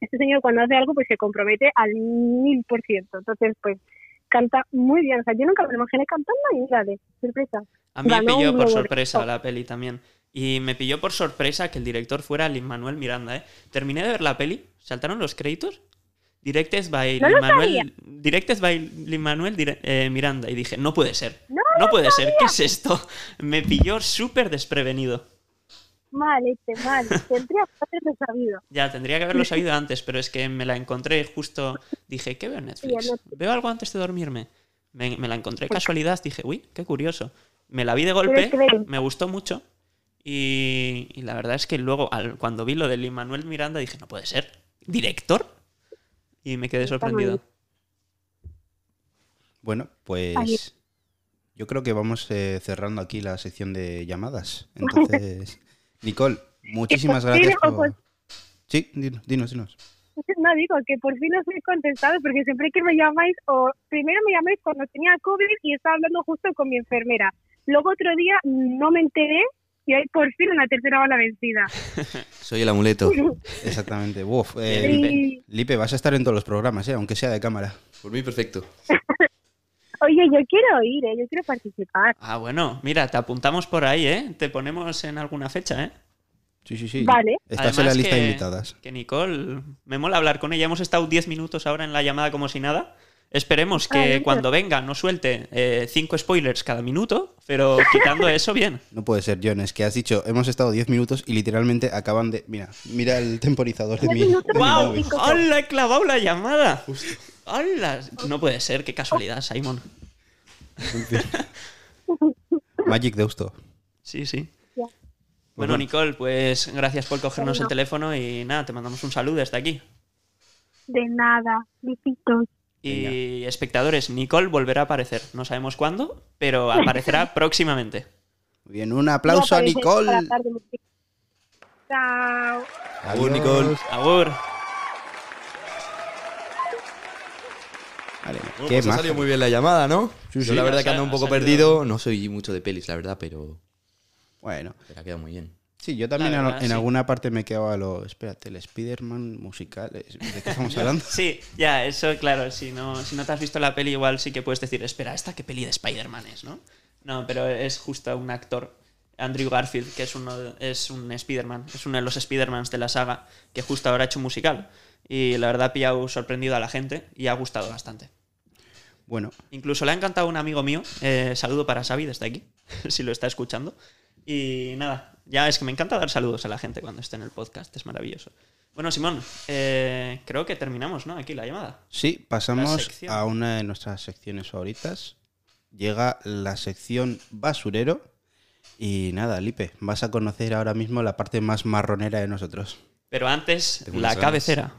F: este señor cuando hace algo pues se compromete al mil por ciento. Entonces, pues canta muy bien. O sea, yo nunca me lo imaginé cantando y mírale, sorpresa.
C: A mí me
F: Ganó
C: pilló
F: un
C: por
F: de
C: sorpresa la peli también. Y me pilló por sorpresa que el director fuera Lin Manuel Miranda, ¿eh? Terminé de ver la peli, saltaron los créditos. Directed by
F: No
C: by dire- eh, Miranda. Y dije, no puede ser.
F: No
C: puede ser. ¿Qué es esto? Me pilló súper desprevenido.
F: Mal, este, mal. Tendría que haberlo sabido.
C: Ya, tendría que haberlo sabido antes, pero es que me la encontré justo. Dije, ¿qué veo en Netflix? ¿Veo algo antes de dormirme? Me, me la encontré casualidad, dije, uy, qué curioso. Me la vi de golpe, me gustó mucho. Y, y la verdad es que luego, al- cuando vi lo de Lin Manuel Miranda, dije, no puede ser. ¿Director? Y me quedé sorprendido.
A: Bueno, pues yo creo que vamos eh, cerrando aquí la sección de llamadas. Entonces, Nicole, muchísimas gracias por... Sí, dinos. dinos.
F: No digo que por fin os he contestado porque siempre que me llamáis o primero me llamáis cuando tenía COVID y estaba hablando justo con mi enfermera. Luego otro día no me enteré y ahí por fin una tercera bala vencida.
D: Soy el amuleto.
A: Exactamente. Uf, eh,
C: Lipe.
A: Vas a estar en todos los programas, ¿eh? aunque sea de cámara.
D: Por mí, perfecto.
F: oye, yo quiero ir, ¿eh? yo quiero participar.
C: Ah, bueno, mira, te apuntamos por ahí, ¿eh? Te ponemos en alguna fecha, ¿eh?
A: Sí, sí, sí.
F: Vale.
A: Estás en la lista
C: que-
A: de invitadas.
C: Que Nicole, me mola hablar con ella. Hemos estado 10 minutos ahora en la llamada como si nada. Esperemos que cuando venga no suelte 5 spoilers cada minuto, pero quitando eso, bien.
A: No puede ser, John, es que has dicho, hemos estado 10 minutos y literalmente acaban de... Mira, mira el temporizador de mi... de
C: ¡Wow! ¡Hola! He clavado la llamada. ¡Hola! No puede ser, qué casualidad, Simon.
A: Magic Deusto.
C: Sí, sí. Bueno,
A: bueno.
C: Nicole, pues gracias por cogernos el teléfono y nada, te mandamos un saludo desde aquí.
F: De nada. Besitos.
C: Y espectadores, Nicole volverá a aparecer. No sabemos cuándo, pero aparecerá próximamente.
A: Muy bien, un aplauso a Nicole.
F: Chao.
D: Agur, Nicole.
C: Agur.
A: Vale,
D: Bueno,
A: qué
D: pues ha salido muy bien la llamada, ¿no?
A: Sí,
D: Yo
A: sí.
D: la verdad que ando un poco perdido. No soy mucho de pelis, la verdad, pero,
A: Bueno,
D: pero ha quedado muy bien.
A: Sí, yo también en-
C: verdad,
A: en
C: sí.
A: alguna parte me quedaba lo... Espérate, el Spider-Man musical. ¿De qué estamos hablando?
C: Sí, ya, eso, claro, si no, si no te has visto la peli, igual sí que puedes decir, espera, ¿esta qué peli de Spider-Man es, no? No, pero es justo un actor, Andrew Garfield, que es, uno es un Spider-Man, es uno de los Spider-Mans de la saga, que justo ahora ha hecho un musical. Y la verdad ha pillado sorprendido a la gente y ha gustado bastante.
A: Bueno,
C: Incluso le ha encantado a un amigo mío. eh, saludo para Xavi desde aquí, si lo está escuchando. Y nada, ya es que me encanta dar saludos a la gente cuando esté en el podcast, es maravilloso. Bueno, Simón, eh, creo que terminamos, ¿no? Aquí la llamada.
A: sí, pasamos a una de nuestras secciones favoritas. Llega la sección basurero. Y nada, Lipe, vas a conocer ahora mismo la parte más marronera de nosotros.
C: Pero antes, la cabecera.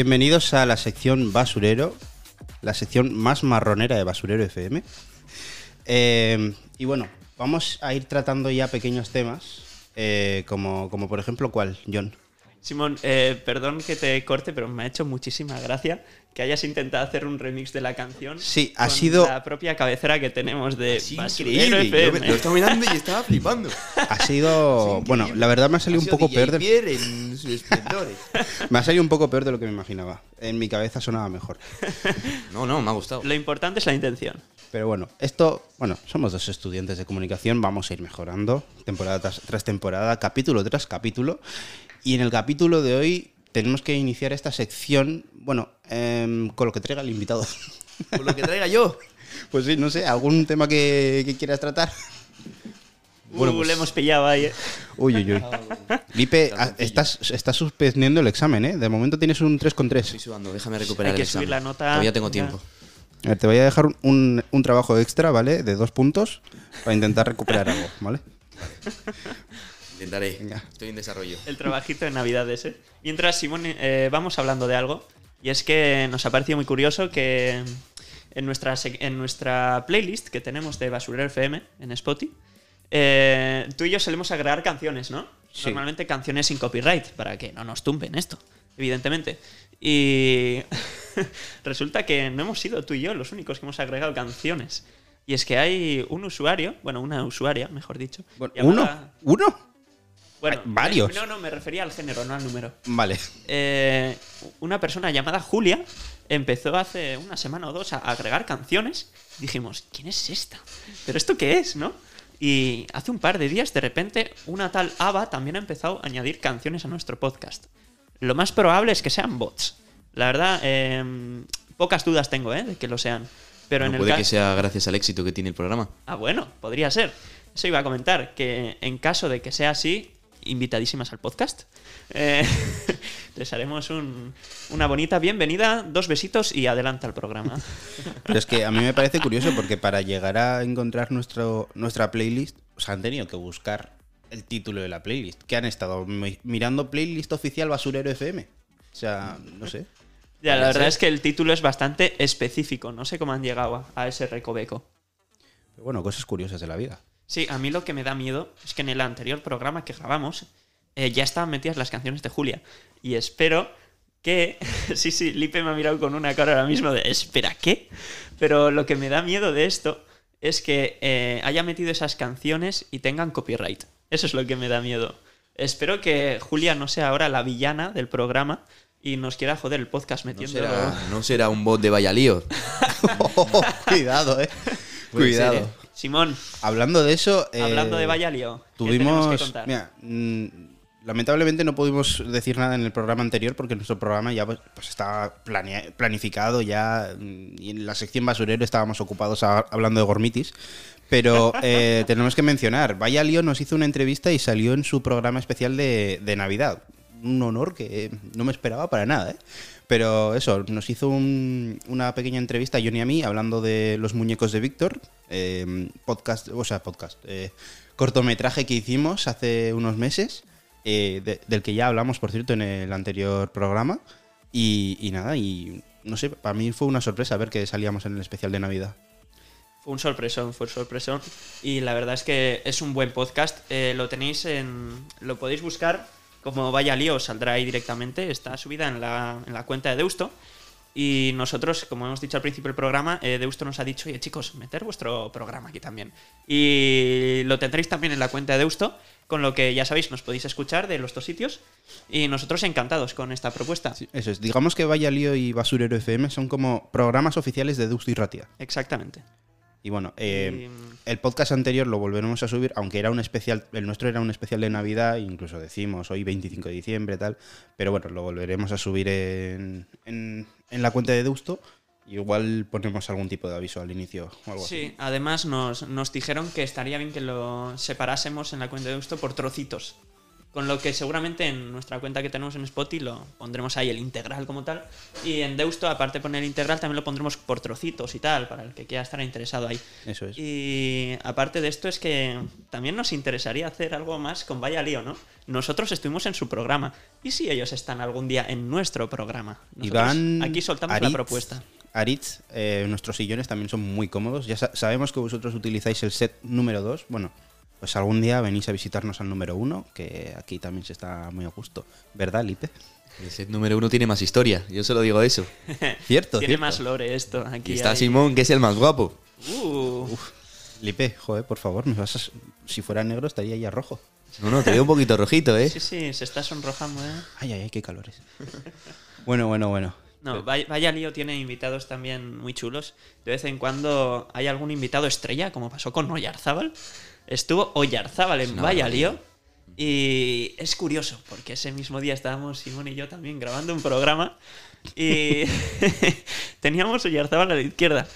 A: Bienvenidos a la sección basurero, la sección más marronera de Basurero FM. Eh, y bueno, vamos a ir tratando ya pequeños temas, eh, como, como por ejemplo, ¿cuál, John?
C: Simón, eh, perdón que te corte, pero me ha hecho muchísima gracia que hayas intentado hacer un remix de la canción.
A: Sí, ha
C: con
A: sido-
C: La propia cabecera que tenemos de
D: Sí,
C: Basurero
D: increíble. Yo
C: FM.
D: lo estaba mirando y estaba flipando.
A: Ha sido, bueno, la verdad me ha salido un poco peor de,
D: en sus
A: me ha salido un poco peor de lo que me imaginaba. En mi cabeza sonaba mejor.
D: No, no, me ha gustado.
C: Lo importante es la intención.
A: Pero bueno, esto, bueno, somos dos estudiantes de comunicación, vamos a ir mejorando temporada tras, tras temporada, capítulo tras capítulo. Y en el capítulo de hoy tenemos que iniciar esta sección, bueno, em, con lo que traiga el invitado.
D: Por lo que traiga yo.
A: pues sí, no sé, algún tema que, que quieras tratar.
D: Bueno,
C: uh,
D: pues-
C: le hemos pillado ahí. eh.
A: Uy, uy, uy. Lipe, ah, estás, estás suspendiendo el examen, ¿eh? De momento tienes un 3,3.
D: Estoy sudando, déjame recuperar
C: Hay que
D: el examen.
C: subir la nota
D: Todavía tengo tiempo.
A: A ver, te voy a dejar un, un trabajo extra, ¿vale? De dos puntos para intentar recuperar algo, ¿vale?
D: Intentaré.
A: Venga.
D: Estoy en desarrollo.
C: El trabajito de Navidad ese. Mientras, Simón, eh, vamos hablando de algo. Y es que nos ha parecido muy curioso que en nuestra, en nuestra playlist que tenemos de Basurero FM en Spotify, eh, tú y yo solemos agregar canciones, ¿no?
A: Sí.
C: Normalmente canciones sin copyright, para que no nos tumben esto, evidentemente. Y resulta que no hemos sido tú y yo los únicos que hemos agregado canciones. Y es que hay un usuario, bueno, una usuaria, mejor dicho.
A: Bueno,
C: llamada-
A: ¿Uno? ¿Uno?
C: Bueno,
A: varios.
C: No, no, me refería al género, no al número.
A: Vale.
C: Eh, una persona llamada Julia empezó hace una semana o dos a agregar canciones. Dijimos, ¿quién es esta? ¿Pero esto qué es, no? Y hace un par de días, de repente, una tal Ava también ha empezado a añadir canciones a nuestro podcast. Lo más probable es que sean bots. La verdad, eh, pocas dudas tengo, ¿eh? De que lo sean. Pero
D: no
C: en el
D: puede
C: ca-
D: que sea gracias al éxito que tiene el programa.
C: Ah, bueno, podría ser. Eso iba a comentar, que en caso de que sea así, invitadísimas al podcast. Eh, Les haremos un- una bonita bienvenida, dos besitos y adelanta el programa.
A: Pero es que a mí me parece curioso porque para llegar a encontrar nuestro, nuestra playlist, o sea, han tenido que buscar el título de la playlist. Que han estado mi- mirando playlist oficial Basurero FM. O sea, no sé.
C: Ya, la verdad es que el título es bastante específico. No sé cómo han llegado a, a ese recoveco.
A: Pero bueno, cosas curiosas de la vida.
C: Sí, a mí lo que me da miedo es que en el anterior programa que grabamos eh, ya estaban metidas las canciones de Julia. Y espero que. sí, sí, Lipe me ha mirado con una cara ahora mismo de. Espera, ¿qué? Pero lo que me da miedo de esto es que eh, haya metido esas canciones y tengan copyright. Eso es lo que me da miedo. Espero que Julia no sea ahora la villana del programa y nos quiera joder el podcast
D: No
C: metiendo.
D: será, no será un bot de Vallalío.
A: cuidado, eh. Cuidado.
D: Eh.
C: Simón,
A: Hablando de eso. eh,
C: hablando de Vaya Lío, ¿qué tenemos
A: Tuvimos.
C: que contar?
A: Mira, mm, lamentablemente no pudimos decir nada en el programa anterior porque nuestro programa ya pues, pues, estaba planea- planificado ya mm, y en la sección basurero estábamos ocupados a- hablando de gormitis. Pero eh, tenemos que mencionar, Vaya Lío nos hizo una entrevista y salió en su programa especial de, de Navidad. Un honor que eh, no me esperaba para nada, ¿eh? Pero eso, nos hizo un- una pequeña entrevista Johnny a mí hablando de los muñecos de Víctor, eh, podcast, o sea, podcast, eh, cortometraje que hicimos hace unos meses, eh, de- del que ya hablamos, por cierto, en el anterior programa. Y, y nada, y no sé, para mí fue una sorpresa ver que salíamos en el especial de Navidad.
C: Fue un sorpresón, fue un sorpresón. Y la verdad es que es un buen podcast. Eh, lo tenéis en. Lo podéis buscar como Vaya Lío, saldrá ahí directamente. Está subida en la, en la cuenta de Deusto. Y nosotros, como hemos dicho al principio del programa, eh, Deusto nos ha dicho, oye chicos, meter vuestro programa aquí también. Y lo tendréis también en la cuenta de Deusto, con lo que ya sabéis, nos podéis escuchar de los dos sitios. Y nosotros encantados con esta propuesta.
A: Eso es, digamos que Vaya Lío y Basurero FM son como programas oficiales de Deusto y Ratia.
C: Exactamente.
A: Y bueno, eh,
C: Y-
A: el podcast anterior lo volveremos a subir, aunque era un especial, el nuestro era un especial de Navidad, incluso decimos hoy 25 de diciembre tal, pero bueno, lo volveremos a subir en, en, en la cuenta de Deusto. y Igual ponemos algún tipo de aviso al inicio o algo
C: Sí, además nos, nos dijeron que estaría bien que lo separásemos en la cuenta de Deusto por trocitos. Con lo que seguramente en nuestra cuenta que tenemos en Spotify lo pondremos ahí el integral como tal. Y en Deusto, aparte de poner el integral, también lo pondremos por trocitos y tal, para el que quiera estar interesado ahí.
A: Eso es.
C: Y aparte de esto es que también nos interesaría hacer algo más con Vaya Lío, ¿no? Nosotros estuvimos en su programa. ¿Y si ellos están algún día en nuestro programa? Nosotros
A: Iván,
C: aquí soltamos la propuesta.
A: Aritz, eh, nuestros sillones también son muy cómodos. Ya sa- sabemos que vosotros utilizáis el set número 2. Bueno, pues algún día venís a visitarnos al número 1, que aquí también se está muy a gusto. ¿Verdad, Lipe?
D: El set número uno tiene más historia. Yo solo digo eso.
A: Cierto,
C: Tiene
A: cierto.
C: más lore esto.
D: Y
C: Aquí
D: está
C: hay-
D: Simón, que es el más guapo.
C: Uh,
A: Lipe, joder, por favor, me vas a- si fuera negro estaría ya rojo.
D: No, no, te veo un poquito rojito, ¿eh?
C: sí, sí, se está sonrojando, ¿eh?
A: Ay, ay, ay, qué calores. bueno, bueno, bueno.
C: No, vaya, Vaya Lío tiene invitados también muy chulos. De vez en cuando hay algún invitado estrella, como pasó con Oyarzábal. Estuvo Oyarzábal en Vaya. Lío. Y es curioso, porque ese mismo día estábamos Simón y yo también grabando un programa. Y teníamos Oyarzábal a la izquierda.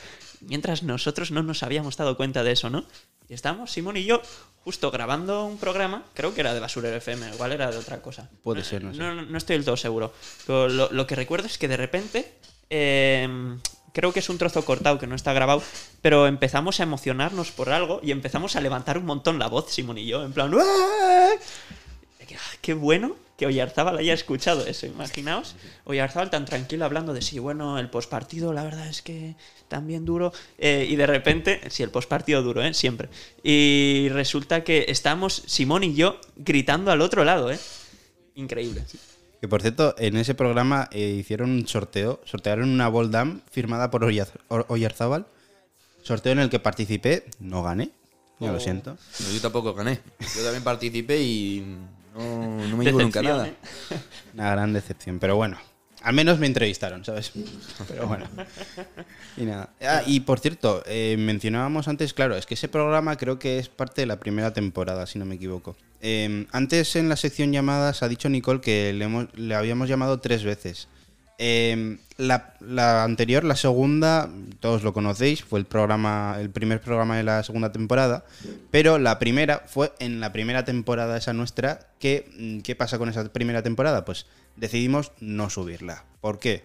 C: Mientras nosotros no nos habíamos dado cuenta de eso, ¿no? Y estábamos Simón y yo justo grabando un programa, creo que era de Basurero FM, igual era de otra cosa.
A: Puede ser, no sé.
C: No, no- no estoy del todo seguro. Pero lo, lo que recuerdo es que de repente. eh, creo que es un trozo cortado que no está grabado. Pero empezamos a emocionarnos por algo y empezamos a levantar un montón la voz, Simón y yo, en plan. "¡Ah!". Que, ah, Qué bueno que Oyarzábal haya escuchado eso, imaginaos. Oyarzábal tan tranquilo hablando de sí, bueno, el postpartido, la verdad es que también duro. Eh, y de repente, sí, el postpartido duro, ¿eh? Siempre. Y resulta que estamos, Simón y yo, gritando al otro lado, ¿eh? Increíble.
A: Que por cierto, en ese programa eh, hicieron un sorteo, sortearon una Boldam firmada por Oyarzábal. Sorteo en el que participé, no gané, ya
C: Oh.
A: lo siento.
D: No, yo tampoco gané. Yo también participé y no, no me llevo nunca nada.
C: ¿eh?
A: Una gran decepción, pero bueno, al menos me entrevistaron, ¿sabes? Pero bueno. Y nada. Ah, y por cierto, eh, mencionábamos antes, claro, es que ese programa creo que es parte de la primera temporada, si no me equivoco. Eh, antes en la sección llamadas ha dicho Nicole que le, hemos- le habíamos llamado tres veces. Eh, la, la anterior, la segunda, todos lo conocéis, fue el programa, el primer programa de la segunda temporada, pero la primera fue en la primera temporada esa nuestra. Que, mm, ¿Qué pasa con esa primera temporada? Pues decidimos no subirla. ¿Por qué?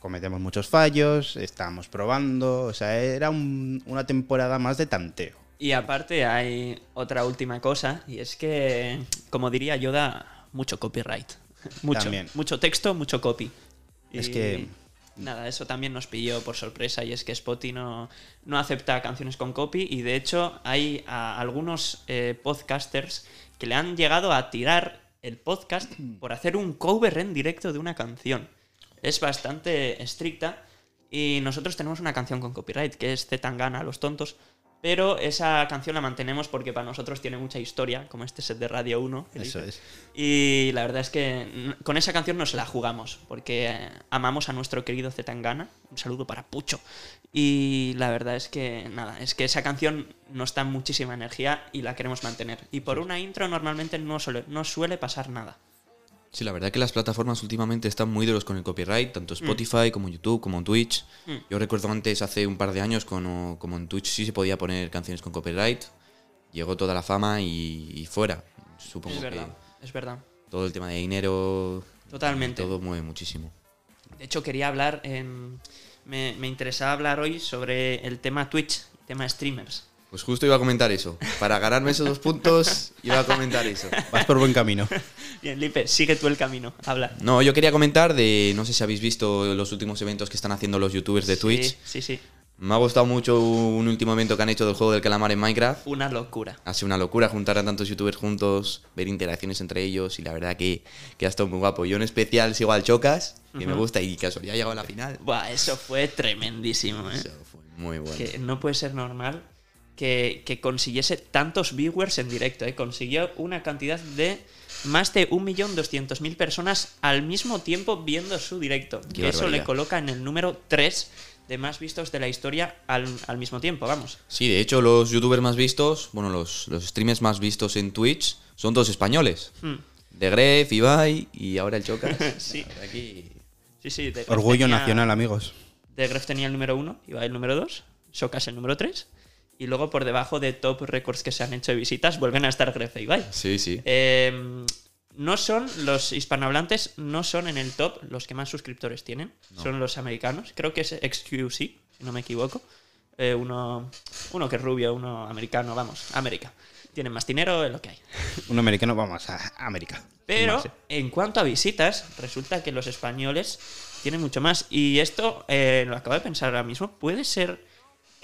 A: Cometemos muchos fallos, estábamos probando, o sea, era un- una temporada más de tanteo.
C: Y aparte hay otra última cosa, y es que, como diría Yoda, mucho copyright. Mucho,
A: También.
C: mucho texto, mucho copy.
A: Es que-
C: Nada, eso también nos pilló por sorpresa y es que Spotify no, no acepta canciones con copy y de hecho hay a algunos eh, podcasters que le han llegado a tirar el podcast por hacer un cover en directo de una canción. Es bastante estricta y nosotros tenemos una canción con copyright que es Zetangana, Los Tontos, pero esa canción la mantenemos porque para nosotros tiene mucha historia, como este set de Radio 1. que
A: Eso es.
C: Y la verdad es que con esa canción nos la jugamos, porque eh, amamos a nuestro querido Zetangana. Un saludo para Pucho. Y la verdad es que, nada, es que esa canción nos da muchísima energía y la queremos mantener. Y por una intro normalmente no suele, no suele pasar nada.
D: Sí, la verdad que las plataformas últimamente están muy duros con el copyright, tanto Spotify como YouTube, como en Twitch.
C: Mm.
D: Yo recuerdo antes, hace un par de años, como, como en Twitch sí se podía poner canciones con copyright. Llegó toda la fama y, y fuera. Supongo
C: Es
D: que
C: verdad, es verdad.
D: todo el tema de dinero,
C: Totalmente.
D: todo mueve muchísimo.
C: De hecho, quería hablar en... Me, me interesaba hablar hoy sobre el tema Twitch, el tema streamers.
D: Pues justo iba a comentar eso. Para ganarme esos dos puntos, iba a comentar eso.
A: Vas por buen camino.
C: Bien, Lipe, sigue tú el camino, habla.
D: No, yo quería comentar de, no sé si habéis visto los últimos eventos que están haciendo los youtubers de Twitch.
C: Sí, sí, sí.
D: Me ha gustado mucho un último evento que han hecho del juego del calamar en Minecraft.
C: Una locura.
D: Ha sido una locura juntar a tantos youtubers juntos, ver interacciones entre ellos y la verdad que, que ha estado muy guapo. Yo en especial sigo al Chocas, que me gusta y casualidad ha llegado a la final.
C: Buah, eso fue tremendísimo, ¿eh?
D: Eso fue muy bueno.
C: Que no puede ser normal que, que consiguiese tantos viewers en directo, ¿eh? Consiguió una cantidad de más de 1.200.000 personas al mismo tiempo viendo su directo.
D: Qué
C: que eso le coloca en el número 3 de más vistos de la historia al, al mismo tiempo, vamos.
D: Sí, de hecho los youtubers más vistos, bueno, los, los streamers más vistos en Twitch son todos españoles.
C: Hmm.
D: De Gref, Ibai y ahora el Chocas.
C: Sí.
D: Que-
C: Sí, sí. De
A: Orgullo
C: tenía-
A: nacional, amigos.
C: De Gref tenía el número 1, iba el número 2, Socas el número 3. Y luego por debajo de top récords que se han hecho de visitas vuelven a estar Gref e Ibai.
D: Sí, sí.
C: Eh, no son los hispanohablantes, no son en el top los que más suscriptores tienen. Son los americanos. Creo que es XQC, si no me equivoco. Eh, uno, uno que es rubio, uno americano, vamos, América. Tienen más dinero, es lo que hay.
A: Un americano, vamos a América.
C: Pero
A: Más, eh.
C: en cuanto a visitas, resulta que los españoles tienen mucho más. Y esto eh, lo acabo de pensar ahora mismo. Puede ser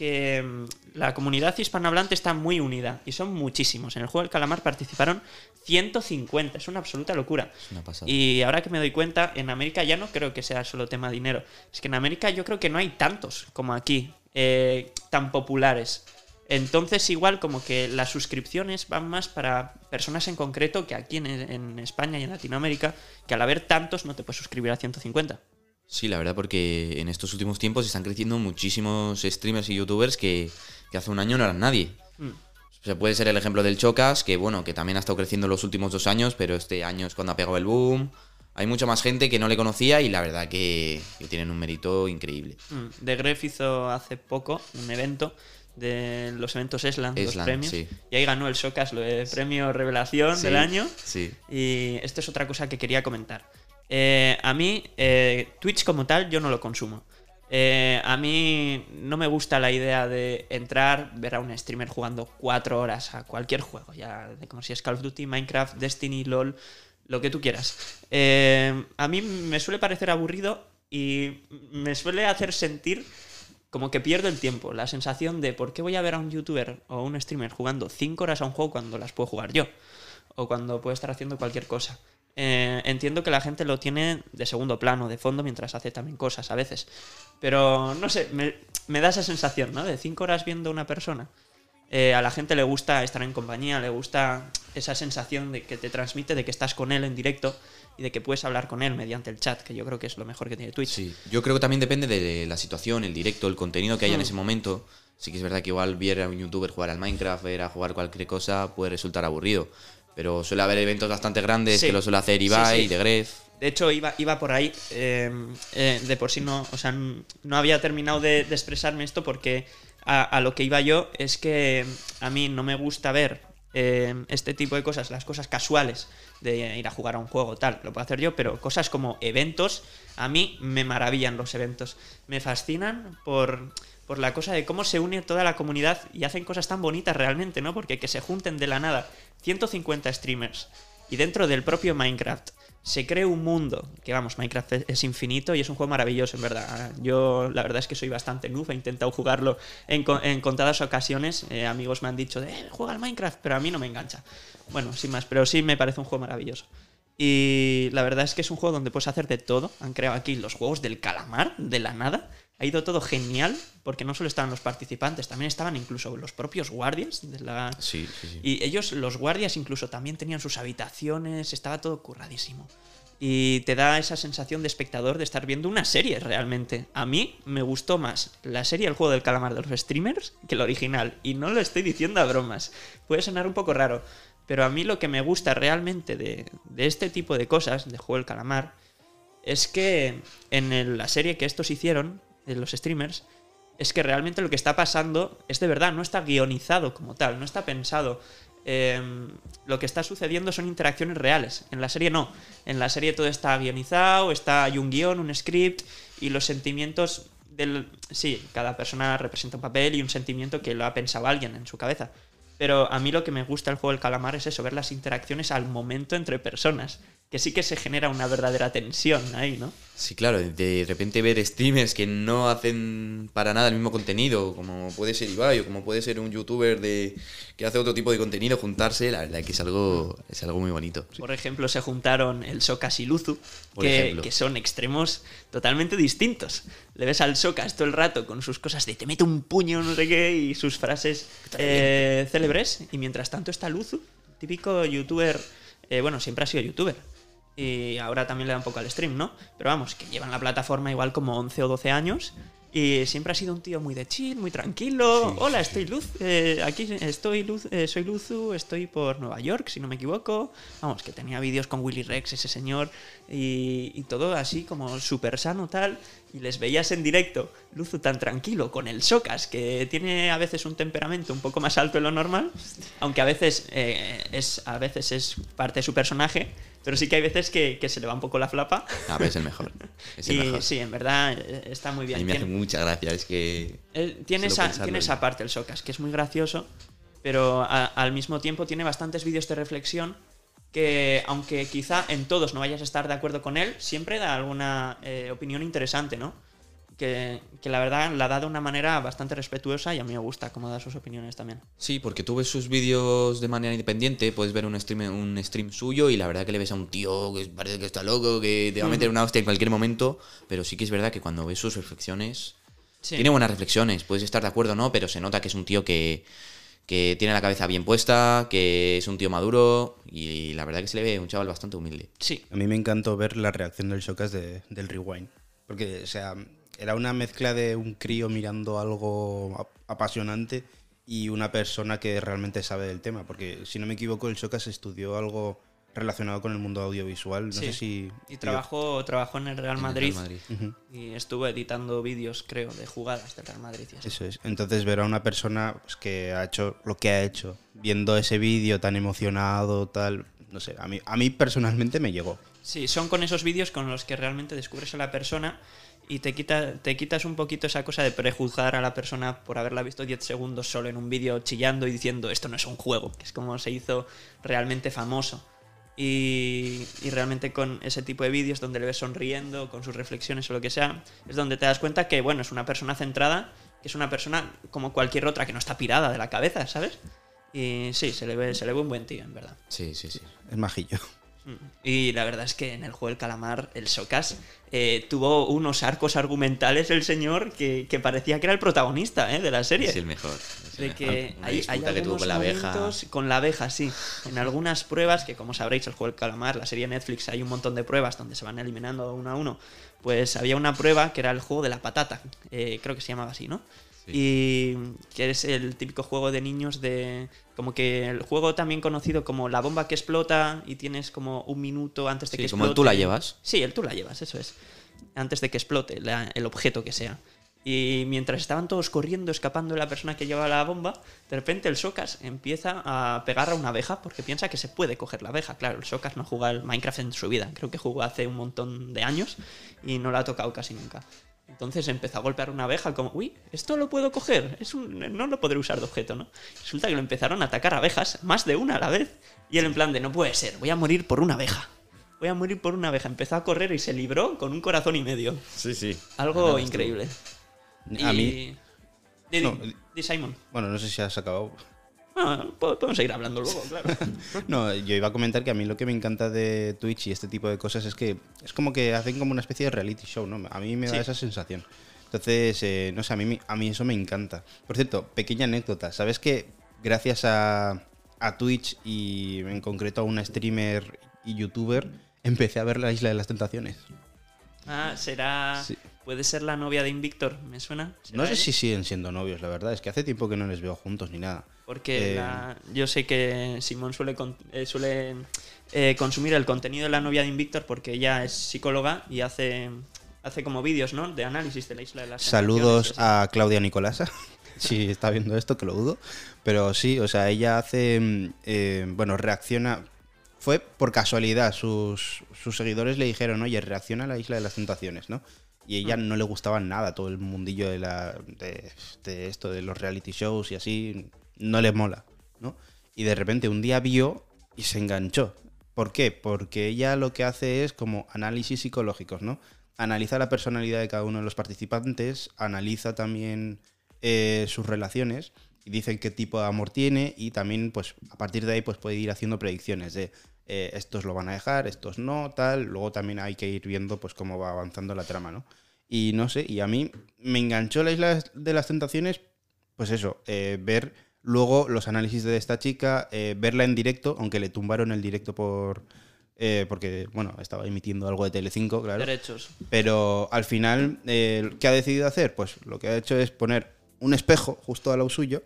C: que mm, la comunidad hispanohablante está muy unida y son muchísimos. En el juego del calamar participaron 150. Es una absoluta locura.
D: Una.
C: Y ahora que me doy cuenta, en América ya no creo que sea solo tema dinero. Es que en América yo creo que no hay tantos como aquí, eh, tan populares. Entonces igual como que las suscripciones van más para personas en concreto que aquí en, en España y en Latinoamérica, que al haber tantos no te puedes suscribir a 150.
D: Sí, la verdad, porque en estos últimos tiempos están creciendo muchísimos streamers y youtubers que, que hace un año no eran nadie.
C: Mm.
D: O sea, puede ser el ejemplo del Chocas, que bueno, que también ha estado creciendo los últimos dos años, pero este año es cuando ha pegado el boom. Hay mucha más gente que no le conocía y la verdad que, que tienen un mérito increíble.
C: Mm. The Gref hizo hace poco un evento de los eventos Esland, los premios,
D: sí.
C: y ahí ganó el Socas el premio revelación
D: Sí,
C: del año.
D: Sí.
C: Y esto es otra cosa que quería comentar. Eh, a mí, eh, Twitch como tal, yo no lo consumo. Eh, a mí no me gusta la idea de entrar, ver a un streamer jugando cuatro horas a cualquier juego, ya como si es Call of Duty, Minecraft, Destiny, LOL, lo que tú quieras. A mí me suele parecer aburrido y me suele hacer sentir como que pierdo el tiempo, la sensación de por qué voy a ver a un youtuber o un streamer jugando 5 horas a un juego cuando las puedo jugar yo, o cuando puedo estar haciendo cualquier cosa. Eh, entiendo que la gente lo tiene de segundo plano, de fondo, mientras hace también cosas a veces. Pero no sé, me, me da esa sensación, ¿no? De 5 horas viendo a una persona. Eh, a la gente le gusta estar en compañía, le gusta esa sensación de que te transmite de que estás con él en directo y de que puedes hablar con él mediante el chat, que yo creo que es lo mejor que tiene Twitch.
D: Sí, yo creo que también depende de la situación, el directo, el contenido que haya en
C: Mm.
D: ese momento. Sí que es verdad que igual ver a un youtuber jugar al Minecraft, ver a jugar cualquier cosa puede resultar aburrido. Pero suele haber eventos bastante grandes
C: Sí.
D: que lo suele hacer Ibai,
C: sí.
D: de Gref.
C: De hecho, iba, iba por ahí. eh, eh, de por sí no. O sea, no había terminado de, de expresarme esto porque a, a lo que iba yo es que a mí no me gusta ver eh, este tipo de cosas, las cosas casuales de ir a jugar a un juego, tal, lo puedo hacer yo, pero cosas como eventos, a mí me maravillan los eventos. Me fascinan por, por la cosa de cómo se une toda la comunidad y hacen cosas tan bonitas realmente, ¿no? Porque que se junten de la nada 150 streamers y dentro del propio Minecraft se cree un mundo, que vamos, Minecraft es- infinito y es un juego maravilloso, en verdad. Yo la verdad es que soy bastante noob, he intentado jugarlo en, en contadas ocasiones. Eh, amigos me han dicho, eh, juega al Minecraft, pero a mí no me engancha. Bueno, sin más, pero sí me parece un juego maravilloso. Y la verdad es que es un juego donde puedes hacer de todo. Han creado aquí los juegos del calamar, de la nada. Ha ido todo genial, porque no solo estaban los participantes, también estaban incluso los propios guardias de la,
D: Sí, sí, sí.
C: y ellos, los guardias, incluso también tenían sus habitaciones, estaba todo curradísimo. Y te da esa sensación de espectador de estar viendo una serie realmente. A mí me gustó más la serie El juego del calamar de los streamers que el original. Y no lo estoy diciendo a bromas. Puede sonar un poco raro. Pero a mí lo que me gusta realmente de, de este tipo de cosas, de juego del calamar, es que en el- la serie que estos hicieron, de los streamers, es que realmente lo que está pasando es de verdad, no está guionizado como tal, no está pensado. Eh, lo que está sucediendo son interacciones reales. En la serie no. En la serie todo está guionizado, está hay un guion, un script y los sentimientos del... Sí, cada persona representa un papel y un sentimiento que lo ha pensado alguien en su cabeza. Pero a mí lo que me gusta del juego del calamar es eso, ver las interacciones al momento entre personas. Que sí que se genera una verdadera tensión ahí, ¿no?
D: Sí, claro, de repente ver streamers que no hacen para nada el mismo contenido, como puede ser Ibai o como puede ser un youtuber de que hace otro tipo de contenido, juntarse, la verdad que es algo, es algo muy bonito.
C: Por ejemplo, se juntaron el Socas y Luzu, que son extremos totalmente distintos. Le ves al Socas todo el rato con sus cosas de te meto un puño, no sé qué, y sus frases eh, célebres. Y mientras tanto está Luzu, típico youtuber, eh, bueno, siempre ha sido youtuber. Y ahora también le da un poco al stream, ¿no? Pero vamos, que lleva en la plataforma igual como 11 o 12 años. Y siempre ha sido un tío muy de chill, muy tranquilo. Hola, estoy Luz, eh, aquí estoy Luz, eh, soy Luzu, estoy por Nueva York, si no me equivoco. Vamos, que tenía vídeos con Willy Rex, ese señor, y, y todo así como súper sano tal. Y les veías en directo, Luzu tan tranquilo, con el Socas, que tiene a veces un temperamento un poco más alto de lo normal, aunque a veces, eh, es, a veces es parte de su personaje, pero sí que hay veces que, que se le va un poco la flapa.
D: A ver, es el mejor. Es el
C: y
D: mejor.
C: sí, en verdad eh, está muy
D: A
C: bien.
D: mí me hace mucha gracia, es que...
C: él tiene, esa, tiene esa parte el Socas, que es muy gracioso, pero a- al mismo tiempo tiene bastantes vídeos de reflexión que, aunque quizá en todos no vayas a estar de acuerdo con él, siempre da alguna eh, opinión interesante, ¿no? Que, que la verdad la da de una manera bastante respetuosa y a mí me gusta cómo da sus opiniones también.
D: Sí, porque tú ves sus vídeos de manera independiente, puedes ver un stream, un stream suyo y la verdad que le ves a un tío que parece que está loco, que te va a meter una hostia en cualquier momento, pero sí que es verdad que cuando ves sus reflexiones,
C: Sí.
D: tiene buenas reflexiones, puedes estar de acuerdo o no, pero se nota que es un tío que, que tiene la cabeza bien puesta, que es un tío maduro y la verdad que se le ve un chaval bastante humilde.
C: Sí,
A: A mí me encantó ver la reacción del Shocas de- del Rewind. Porque, o sea, era una mezcla de un crío mirando algo ap- apasionante y una persona que realmente sabe del tema. Porque, si no me equivoco, el Shocas estudió algo relacionado con el mundo audiovisual. No
C: Sí.
A: sé si.
C: y trabajó, trabajó en el Real
D: En el
C: Madrid,
D: Real Madrid.
C: Y estuvo editando vídeos, creo, de jugadas del Real Madrid. y así.
A: Eso es. Entonces ver a una persona pues, que ha hecho lo que ha hecho, viendo ese vídeo tan emocionado, tal, no sé, a mí, a mí personalmente me llegó.
C: Sí, son con esos vídeos con los que realmente descubres a la persona y te, quita, te quitas un poquito esa cosa de prejuzgar a la persona por haberla visto 10 segundos solo en un vídeo chillando y diciendo esto no es un juego, que es como se hizo realmente famoso. Y, y realmente con ese tipo de vídeos donde le ves sonriendo, con sus reflexiones o lo que sea, es donde te das cuenta que, bueno, es una persona centrada, que es una persona como cualquier otra que no está pirada de la cabeza, ¿sabes? Y sí, se le ve, se le ve un buen tío, en verdad.
D: Sí, sí, sí.
A: Es majillo.
C: Y la verdad es que en el juego del calamar, el Socas eh, tuvo unos arcos argumentales el señor que, que parecía que era el protagonista eh, de la serie.
D: Es el mejor. es el
C: de que hay, hay
D: que tuvo con la abeja.
C: con la abeja, sí. En algunas pruebas, que como sabréis, el juego del calamar, la serie Netflix, hay un montón de pruebas donde se van eliminando uno a uno. Pues había una prueba que era el juego de la patata, eh, creo que se llamaba así, ¿no? Y que es el típico juego de niños de... Como que el juego también conocido como la bomba que explota y tienes como un minuto antes de
D: Sí,
C: que
D: como
C: explote.
D: el tú la llevas.
C: Sí, el tú la llevas, eso es. Antes de que explote la- el objeto que sea. Y mientras estaban todos corriendo, escapando de la persona que llevaba la bomba, de repente el Socas empieza a pegar a una abeja porque piensa que se puede coger la abeja. Claro, el Socas no juega al Minecraft en su vida. Creo que jugó hace un montón de años y no la ha tocado casi nunca. Entonces empezó a golpear una abeja como, uy, esto lo puedo coger, es un, no lo podré usar de objeto, ¿no? Resulta que lo empezaron a atacar abejas, más de una a la vez. Y él en plan de, no puede ser, voy a morir por una abeja. Voy a morir por una abeja. Empezó a correr y se libró con un corazón y medio.
D: Sí, sí.
C: Algo increíble.
A: A
C: Y-
A: mí,
C: Di, di-
A: No,
C: di, Simon.
A: bueno, no sé si has acabado.
C: Ah, po- podemos seguir hablando luego, claro.
A: No, yo iba a comentar que a mí lo que me encanta de Twitch y este tipo de cosas es que es como que hacen como una especie de reality show, ¿no? A mí me da
C: Sí.
A: esa sensación. Entonces, eh, no sé, a mí, a mí eso me encanta. Por cierto, pequeña anécdota. ¿Sabes que gracias a, a Twitch y en concreto a una streamer y youtuber empecé a ver la Isla de las Tentaciones?
C: Ah, será.
A: Sí.
C: Puede ser la novia de Invictor, ¿me suena?
A: No
C: ¿Será
A: sé si siguen siendo novios, la verdad. Es que hace tiempo que no les veo juntos ni nada.
C: Porque
A: Eh,
C: la- yo sé que Simón suele, con- eh, suele eh, consumir el contenido de la novia de Invictor porque ella es psicóloga y hace, hace como vídeos, ¿no? De análisis de la isla de las
A: Saludos a Claudia Nicolasa, si está viendo esto, que lo dudo. Pero sí, o sea, ella hace, mm, bueno, reacciona, fue por casualidad, sus, sus seguidores le dijeron, oye, reacciona a la isla de las tentaciones, ¿no? Y ella no le gustaba nada todo el mundillo de, la, de, de esto, de los reality shows y así, no le mola, ¿no? Y de repente un día vio y se enganchó. ¿Por qué? Porque ella lo que hace es como análisis psicológicos, ¿no? Analiza la personalidad de cada uno de los participantes, analiza también eh, sus relaciones y dice qué tipo de amor tiene y también, pues, a partir de ahí, pues puede ir haciendo predicciones de eh, estos lo van a dejar, estos no, tal. Luego también hay que ir viendo, pues, cómo va avanzando la trama, ¿no? Y no sé, y a mí me enganchó la isla de las tentaciones, pues eso, eh, ver luego los análisis de esta chica, eh, verla en directo, aunque le tumbaron el directo por... eh, porque, bueno, estaba emitiendo algo de Telecinco, claro.
C: Derechos.
A: Pero al final, eh, ¿qué ha decidido hacer? Pues lo que ha hecho es poner un espejo justo al lado suyo,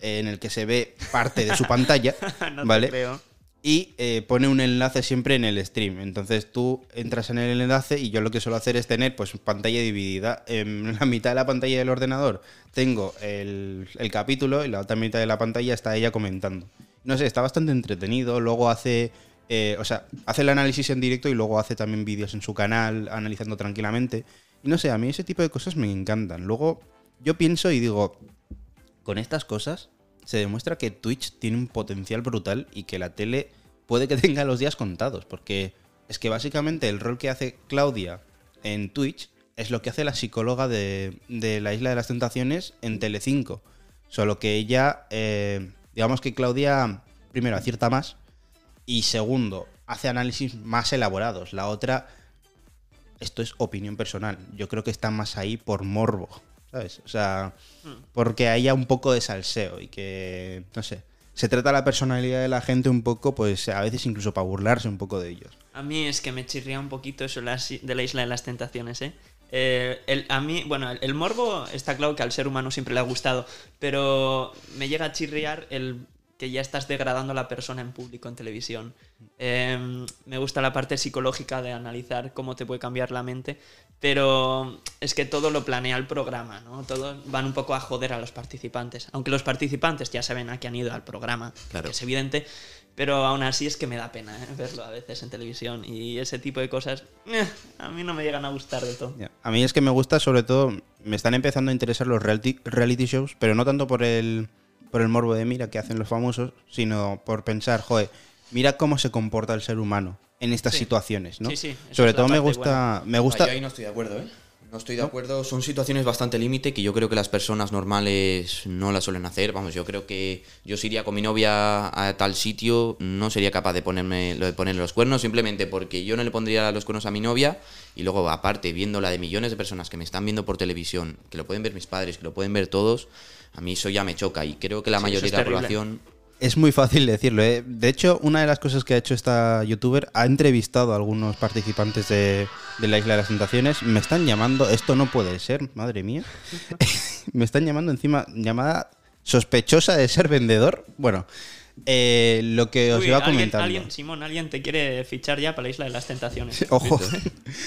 A: en el que se ve parte de su pantalla,
C: no te
A: ¿vale?
C: creo.
A: Y eh, pone un enlace siempre en el stream. Entonces tú entras en el enlace y yo lo que suelo hacer es tener pues pantalla dividida. En la mitad de la pantalla del ordenador tengo el, el capítulo y la otra mitad de la pantalla está ella comentando. No sé, está bastante entretenido. Luego hace, eh, o sea, hace el análisis en directo y luego hace también vídeos en su canal analizando tranquilamente. Y no sé, a mí ese tipo de cosas me encantan. Luego yo pienso y digo, con estas cosas se demuestra que Twitch tiene un potencial brutal y que la tele puede que tenga los días contados, porque es que básicamente el rol que hace Claudia en Twitch es lo que hace la psicóloga de, de la Isla de las Tentaciones en Telecinco. Solo que ella, eh, digamos que Claudia, primero, acierta más y segundo, hace análisis más elaborados. La otra, esto es opinión personal, yo creo que está más ahí por morbo, ¿sabes? O sea, porque haya un poco de salseo y que, no sé, se trata la personalidad de la gente un poco, pues a veces incluso para burlarse un poco de ellos.
C: A mí es que me chirría un poquito eso de la isla de las tentaciones, ¿eh? Eh, el- a mí, bueno, el, el morbo está claro que al ser humano siempre le ha gustado, pero me llega a chirriar el que ya estás degradando a la persona en público, en televisión. Eh, me gusta la parte psicológica de analizar cómo te puede cambiar la mente, pero es que todo lo planea el programa, ¿no? Todos van un poco a joder a los participantes, aunque los participantes ya saben a qué han ido al programa,
D: Claro.
C: que es evidente, pero aún así es que me da pena ¿eh? verlo a veces en televisión y ese tipo de cosas eh, a mí no me llegan a gustar del todo.
A: A mí es que me gusta, sobre todo, me están empezando a interesar los reality, reality shows, pero no tanto por el, por el morbo de mira que hacen los famosos, sino por pensar, joder, mira cómo se comporta el ser humano en estas
C: Sí.
A: situaciones, ¿no?
C: Sí, sí,
A: sobre todo me gusta, me gusta,
D: Ah, yo ahí no estoy de acuerdo, ¿eh? No estoy de acuerdo. Son situaciones bastante límite que yo creo que las personas normales no las suelen hacer. Vamos, yo creo que yo si iría con mi novia a tal sitio, no sería capaz de ponerme lo de ponerle los cuernos, simplemente porque yo no le pondría los cuernos a mi novia y luego, aparte, viendo la de millones de personas que me están viendo por televisión, que lo pueden ver mis padres, que lo pueden ver todos, a mí eso ya me choca. Y creo que la
C: Sí,
D: mayoría de la población.
A: Es muy fácil decirlo, ¿eh? De hecho, una de las cosas que ha hecho esta youtuber ha entrevistado a algunos participantes de, de la Isla de las Tentaciones. Me están llamando, esto no puede ser, madre mía. me están llamando encima, llamada sospechosa de ser vendedor. Bueno, Eh, lo que os
C: Uy,
A: iba comentando.
C: alguien- Simón, alguien te quiere fichar ya para la isla de las tentaciones.
A: Ojo.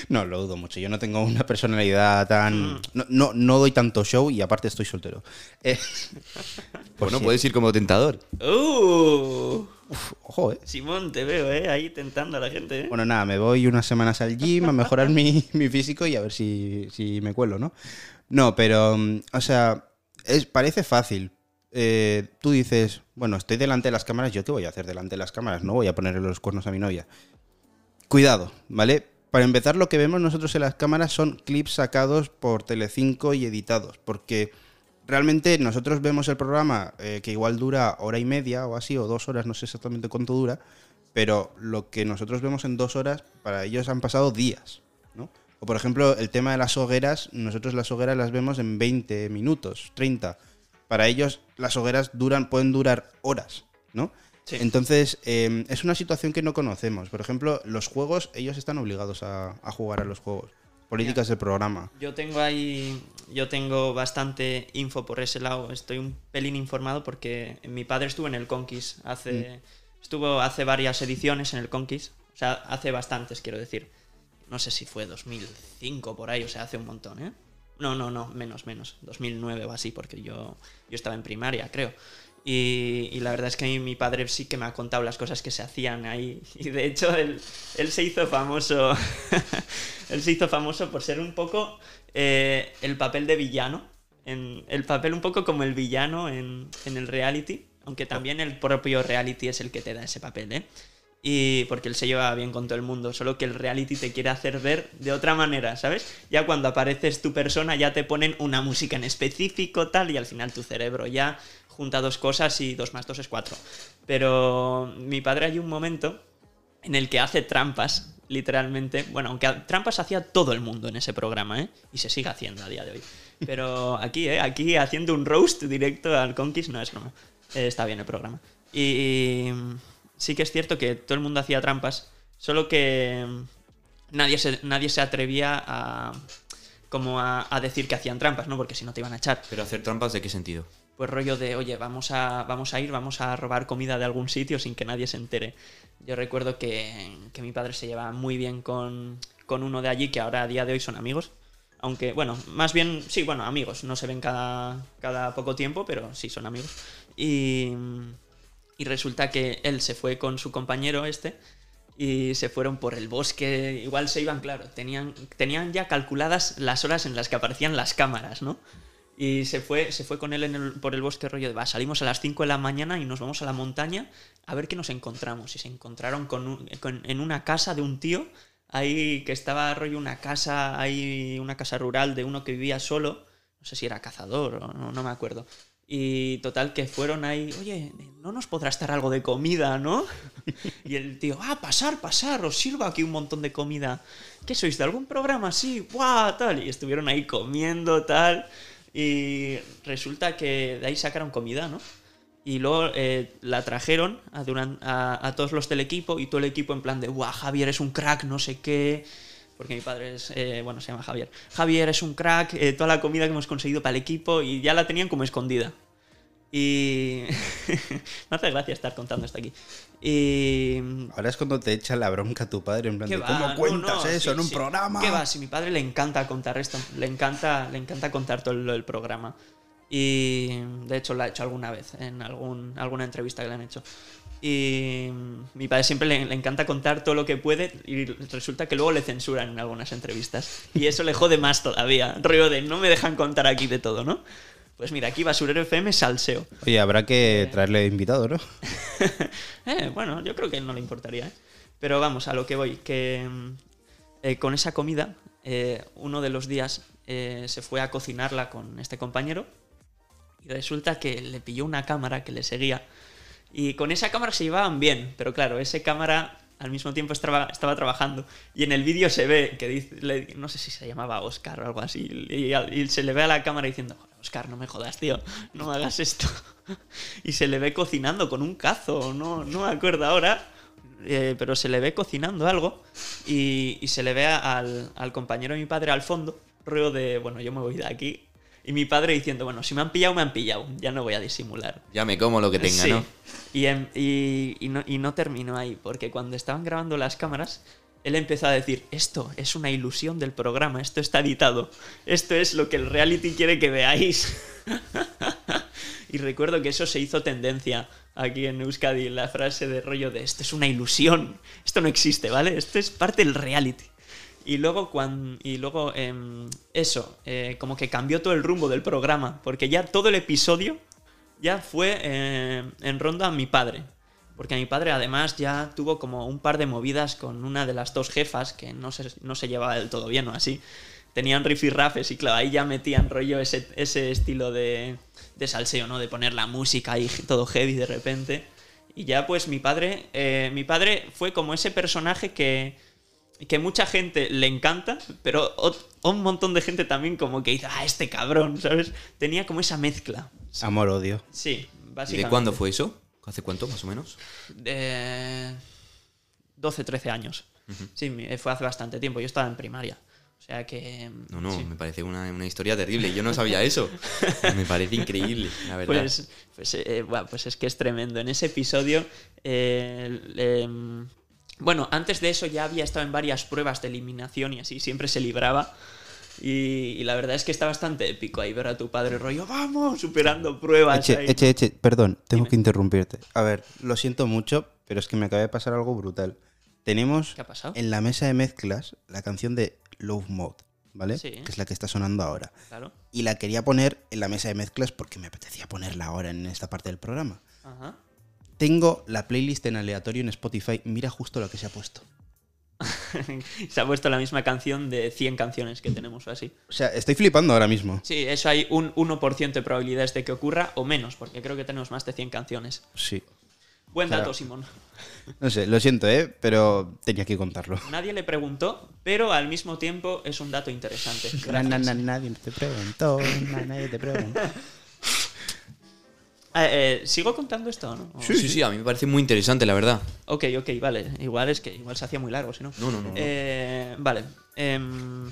A: No, lo dudo mucho. Yo no tengo una personalidad
C: Mm.
A: tan. No, no, no doy tanto show y aparte estoy soltero. Eh,
D: Bueno, puedes ir como tentador.
C: ¡Uh!
A: Ojo, eh.
C: Simón, te veo, ¿eh? Ahí tentando a la gente, ¿eh?
A: Bueno, nada, me voy unas semanas al gym a mejorar mi, mi físico y a ver si, si me cuelo, ¿no? No, pero, mm, o sea, es, parece fácil. Eh, tú dices, bueno, estoy delante de las cámaras, ¿yo qué voy a hacer delante de las cámaras? No voy a ponerle los cuernos a mi novia. Cuidado, ¿vale? Para empezar, lo que vemos nosotros en las cámaras son clips sacados por Telecinco y editados, porque realmente nosotros vemos el programa eh, que igual dura hora y media o así, o dos horas, no sé exactamente cuánto dura, pero lo que nosotros vemos en dos horas, para ellos han pasado días, ¿no? O por ejemplo, el tema de las hogueras, nosotros las hogueras las vemos en 20 minutos, 30. Para ellos las hogueras duran, pueden durar horas, ¿no?
C: Sí.
A: Entonces, eh, es una situación que no conocemos. Por ejemplo, los juegos, ellos están obligados a, a jugar a los juegos. Políticas del programa.
C: Yo tengo ahí, yo tengo bastante info por ese lado. Estoy un pelín informado porque mi padre estuvo en el Conquist hace, estuvo hace varias ediciones en el Conquist, o sea, hace bastantes quiero decir. No sé si fue 2005 por ahí, o sea, hace un montón, ¿eh? No, no, no, menos, menos, 2009 o así, porque yo, yo estaba en primaria, creo. Y, la verdad es que a mí mi padre sí que me ha contado las cosas que se hacían ahí. Y de hecho, él, él se hizo famoso. él se hizo famoso por ser un poco eh, el papel de villano. En, el papel un poco como el villano en, en el reality. Aunque también el propio reality es el que te da ese papel, ¿eh? Y porque él se lleva bien con todo el mundo, solo que el reality te quiere hacer ver de otra manera, ¿sabes? Ya cuando apareces tu persona ya te ponen una música en específico, tal, y al final tu cerebro ya junta dos cosas y dos más dos es cuatro. Pero mi padre hay un momento en el que hace trampas, literalmente. Bueno, aunque trampas hacía todo el mundo en ese programa, ¿eh? Y se sigue haciendo a día de hoy. Pero aquí, ¿eh? Aquí haciendo un roast directo al Conquist no es broma. Eh, está bien el programa. Y sí que es cierto que todo el mundo hacía trampas, solo que nadie se, nadie se atrevía a como a, a decir que hacían trampas, ¿no? Porque si no te iban a echar.
D: Pero hacer trampas, ¿de qué sentido?
C: Pues rollo de, oye, vamos a, vamos a ir, vamos a robar comida de algún sitio sin que nadie se entere. Yo recuerdo que, que mi padre se lleva muy bien con, con uno de allí, que ahora a día de hoy son amigos. Aunque, bueno, más bien, sí, bueno, amigos. No se ven cada, cada poco tiempo, pero sí son amigos. Y, y resulta que él se fue con su compañero este y se fueron por el bosque. Igual se iban, claro, tenían, tenían ya calculadas las horas en las que aparecían las cámaras, ¿no? Y se fue, se fue con él en por el bosque rollo de, va, salimos a las 5 de la mañana y nos vamos a la montaña a ver qué nos encontramos. Y se encontraron con- en una casa de un tío, ahí que estaba rollo una casa, ahí una casa rural de uno que vivía solo, no sé si era cazador o no, no me acuerdo. Y total que fueron ahí, oye, no nos podrá estar algo de comida, ¿no? Y el tío, ah, pasar, pasar, os sirvo aquí un montón de comida. ¿Qué sois, de algún programa así? ¡Guau! Tal. Y estuvieron ahí comiendo, tal. Y resulta que de ahí sacaron comida, ¿no? Y luego eh, la trajeron a, a todos los del equipo y todo el equipo en plan de, ¡guau, Javier es un crack, no sé qué! Porque mi padre es, eh, bueno, se llama Javier. Javier es un crack, eh, toda la comida que hemos conseguido para el equipo y ya la tenían como escondida. Y me hace gracia estar contando esto aquí. Y
A: Ahora es cuando te echa la bronca tu padre, en plan
C: ¿Qué
A: de? ¿cómo
C: No,
A: cuentas
C: no,
A: eso
C: sí,
A: en un
C: sí.
A: programa?
C: ¿Qué va? Si mi padre le encanta contar esto, le encanta, le encanta contar todo el, el programa. Y de hecho lo ha hecho alguna vez en algún, alguna entrevista que le han hecho. Y mi padre siempre le, le encanta contar todo lo que puede y resulta que luego le censuran en algunas entrevistas. Y eso le jode más todavía. Rollo de no me dejan contar aquí de todo, ¿no? Pues mira, aquí Basurero FM salseo.
A: Oye, habrá que traerle invitado, ¿no?
C: Eh, bueno, yo creo que a él no le importaría. ¿eh? Pero vamos, a lo que voy, que mm, eh, con esa comida, eh, uno de los días eh, se fue a cocinarla con este compañero y resulta que le pilló una cámara que le seguía y con esa cámara se llevaban bien, pero claro, ese cámara al mismo tiempo estaba, estaba trabajando y en el vídeo se ve que dice, no sé si se llamaba Oscar o algo así, y, se le ve a la cámara diciendo, "Joder, Oscar, no me jodas, tío, no me hagas esto. Y se le ve cocinando con un cazo, no, no me acuerdo ahora, eh, pero se le ve cocinando algo y, se le ve al, al compañero de mi padre al fondo, rollo de, bueno, yo me voy de aquí. Y mi padre diciendo, bueno, si me han pillado, me han pillado. Ya no voy a disimular.
D: Ya me como lo que tenga,
C: Sí.
D: ¿no?
C: Y, em- y- y no, y no terminó ahí, porque cuando estaban grabando las cámaras, él empezó a decir, esto es una ilusión del programa, esto está editado, esto es lo que el reality quiere que veáis. y recuerdo que eso se hizo tendencia aquí en Euskadi, la frase de rollo de, esto es una ilusión, esto no existe, ¿vale? Esto es parte del reality. Y luego, cuando, y luego em, eso, eh, como que cambió todo el rumbo del programa, porque ya todo el episodio ya fue eh, en ronda a mi padre. Porque mi padre además ya tuvo como un par de movidas con una de las dos jefas que no se, no se llevaba del todo bien o así. Tenían rifirrafes y claro, ahí ya metían rollo ese, ese estilo de, de salseo, ¿no? De poner la música y todo heavy de repente. Y ya pues mi padre, eh, mi padre fue como ese personaje que, que mucha gente le encanta, pero un montón de gente también como que dice, ah, este cabrón, ¿sabes? Tenía como esa mezcla.
A: Amor-odio.
C: Sí,
D: ¿Y
C: básicamente.
D: de cuándo fue eso? ¿Hace cuánto, más o menos?
C: De 12, 13 años. Sí, fue hace bastante tiempo. Yo estaba en primaria. O sea que.
D: No, no,
C: sí.
D: me parece una, una historia terrible. Yo no sabía eso. Me parece increíble, la verdad.
C: Pues, pues, eh, pues es que es tremendo. En ese episodio. eh, em, bueno, antes de eso ya había estado en varias pruebas de eliminación y así, siempre se libraba. Y, y la verdad es que está bastante épico ahí ver a tu padre rollo, vamos, superando pruebas. ahí".
A: Eche, eche, eche, perdón, tengo
C: Dime.
A: que interrumpirte. A ver, lo siento mucho, pero es que me acaba de pasar algo brutal. Tenemos
C: ¿Qué ha pasado?
A: en la mesa de mezclas la canción de Love Mode, ¿vale?
C: Sí.
A: Que es la que está sonando ahora.
C: Claro.
A: Y la quería poner en la mesa de mezclas porque me apetecía ponerla ahora en esta parte del programa.
C: Ajá.
A: Tengo la playlist en aleatorio en Spotify. Mira justo lo que se ha puesto.
C: se ha puesto la misma canción de 100 canciones que tenemos o así.
A: O sea, estoy flipando ahora mismo.
C: Sí, eso hay un 1% de probabilidades de que ocurra o menos, porque creo que tenemos más de 100 canciones.
A: Sí.
C: Buen
A: Claro.
C: dato, Simón.
A: No sé, lo siento, ¿eh? Pero tenía que contarlo.
C: Nadie le preguntó, pero al mismo tiempo es un dato interesante.
A: Na, na, nadie te preguntó, na, nadie te preguntó.
C: Ah, eh, ¿Sigo contando esto o no?
D: Sí, sí, sí, a mí me parece muy interesante, la verdad.
C: Ok, ok, vale. Igual es que igual se hacía muy largo, si no.
D: No, no, no.
C: Eh, vale. Em,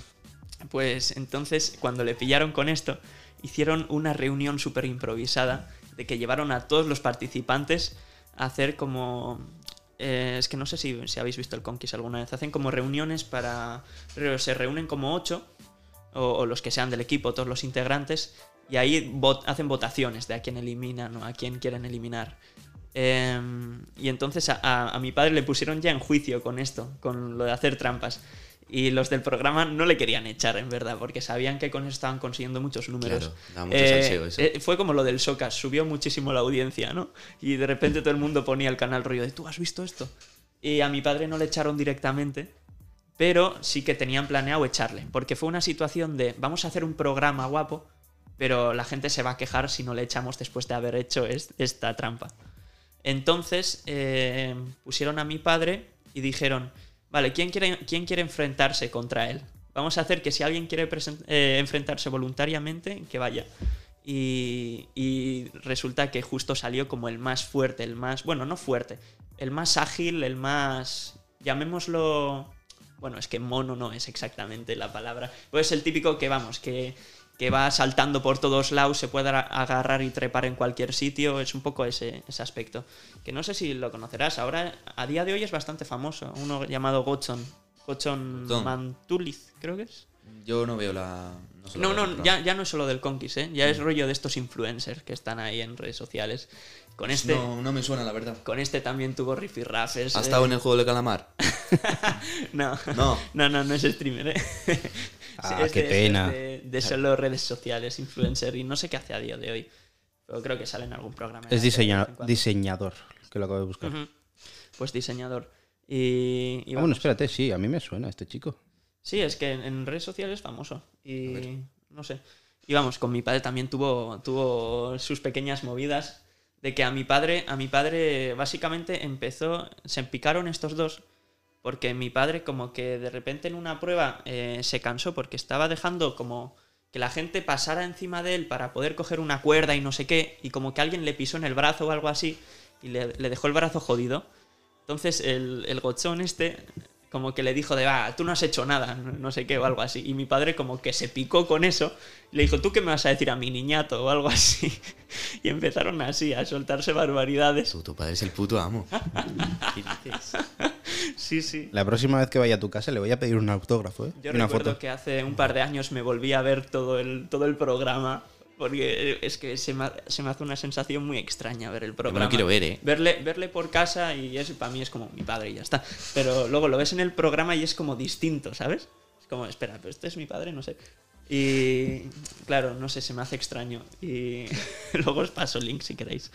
C: pues entonces, cuando le pillaron con esto, hicieron una reunión súper improvisada de que llevaron a todos los participantes a hacer como. eh, es que no sé si, si habéis visto el Conquist alguna vez. Hacen como reuniones para. pero Se reúnen como ocho, o, o los que sean del equipo, todos los integrantes, y ahí vot- hacen votaciones de a quién eliminan o a quién quieren eliminar. Em, y entonces a, a- a mi padre le pusieron ya en juicio con esto, con lo de hacer trampas. Y los del programa no le querían echar, en verdad, porque sabían que con eso estaban consiguiendo muchos números.
D: Claro, mucho eso.
C: eh, fue como lo del Socas, subió muchísimo la audiencia, ¿no? Y de repente todo el mundo ponía el canal rollo de, ¿tú has visto esto? Y a mi padre no le echaron directamente, pero sí que tenían planeado echarle, porque fue una situación de, vamos a hacer un programa guapo, pero la gente se va a quejar si no le echamos después de haber hecho es- esta trampa. Entonces eh, pusieron a mi padre y dijeron, vale, ¿quién quiere, ¿quién quiere enfrentarse contra él? Vamos a hacer que si alguien quiere eh, enfrentarse voluntariamente, que vaya. Y, y resulta que justo salió como el más fuerte, el más, bueno, no fuerte, el más ágil, el más, llamémoslo, bueno, es que mono no es exactamente la palabra, pues el típico que vamos, que, que va saltando por todos lados, se puede agarrar y trepar en cualquier sitio, es un poco ese, ese aspecto. Que no sé si lo conocerás, ahora a día de hoy es bastante famoso, uno llamado Gochon, Gochon
D: Gochon.
C: Mantuliz, creo que es.
D: Yo no veo la.
C: No, no,
D: programa.
C: ya, ya no es solo del Conquist, ¿eh? ya es rollo de estos influencers que están ahí en redes sociales. Con este,
D: No, no me suena, la verdad.
C: con este también tuvo rifirrafes.
D: ¿Ha
C: eh.
D: estado en el juego de calamar?
C: No.
D: No.
C: no, no, no es streamer, ¿eh?
A: Ah,
C: es
A: qué
C: de-
A: pena.
C: De, de solo redes sociales, influencer, y no sé qué hace a día de hoy. Pero creo que sale en algún programa.
A: Es diseña- diseñador, que lo acabo de buscar.
C: Ujú. Pues diseñador. Y, y
A: Ah, bueno, espérate, sí, a mí me suena este chico.
C: Sí, es que en, redes sociales es famoso. Y no sé. Y vamos, con mi padre también tuvo, tuvo sus pequeñas movidas. De que a mi padre, a mi padre básicamente empezó. Se picaron estos dos. Porque mi padre, como que de repente en una prueba eh, se cansó porque estaba dejando como que la gente pasara encima de él para poder coger una cuerda y no sé qué. Y como que alguien le pisó en el brazo o algo así. Y le, le dejó el brazo jodido. Entonces el, el gochón este como que le dijo de, va, tú no has hecho nada, no sé qué, o algo así. Y mi padre como que se picó con eso, y le dijo, ¿tú qué me vas a decir a mi niñato? o algo así. Y empezaron así, a soltarse barbaridades.
D: Tu padre es el puto amo. ¿Qué dices?
C: Sí, sí.
A: La próxima vez que vaya a tu casa le voy a pedir un autógrafo, ¿eh?
C: Yo
A: Y una
C: recuerdo
A: foto.
C: que hace un par de años me volví a ver todo el, todo el programa. Porque es que se me, se me hace una sensación muy extraña ver el programa.
D: lo quiero ver, ¿eh?
C: Verle, verle por casa y es, para mí es como mi padre y ya está. Pero luego lo ves en el programa y es como distinto, ¿sabes? Es como, espera, pero este es mi padre, no sé. Y claro, no sé, se me hace extraño. Y luego os paso el link si queréis.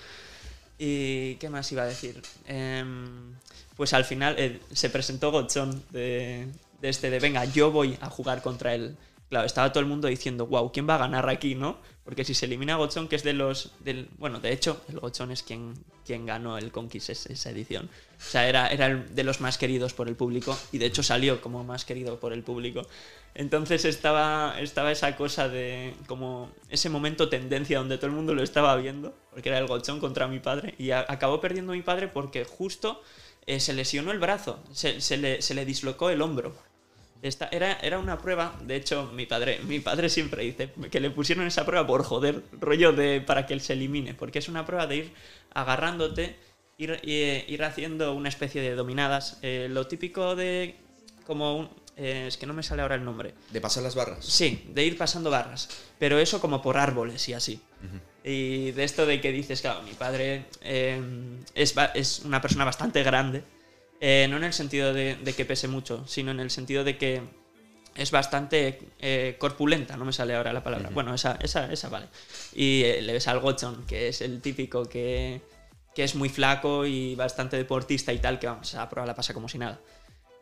C: ¿Y qué más iba a decir? Em, pues al final eh, se presentó Gochón de, de este de, venga, yo voy a jugar contra él. Claro, estaba todo el mundo diciendo, wow, ¿quién va a ganar aquí, no? Porque si se elimina Gochón, que es de los... Del, bueno, de hecho, el Gochón es quien, quien ganó el Conquist esa, edición. O sea, era, era el de los más queridos por el público y de hecho salió como más querido por el público. Entonces estaba, estaba esa cosa de como ese momento tendencia donde todo el mundo lo estaba viendo, porque era el gochón contra mi padre, y acabó perdiendo mi padre porque justo eh, se lesionó el brazo, se, se le, se le dislocó el hombro. Esta, era, era una prueba, de hecho, mi padre, mi padre siempre dice que le pusieron esa prueba por joder, rollo de para que él se elimine, porque es una prueba de ir agarrándote, ir, ir, ir haciendo una especie de dominadas. Eh, lo típico de como un, eh, es que no me sale ahora el nombre.
D: ¿De pasar las barras?
C: Sí, de ir pasando barras, pero eso como por árboles y así. Y de esto de que dices, claro, mi padre eh, es, es una persona bastante grande, eh, no en el sentido de, de que pese mucho, sino en el sentido de que es bastante eh, corpulenta, no me sale ahora la palabra. Bueno, esa, esa, esa vale. Y eh, le ves al Gochon, que es el típico que, que es muy flaco y bastante deportista y tal, que vamos, a prueba la pasa como si nada.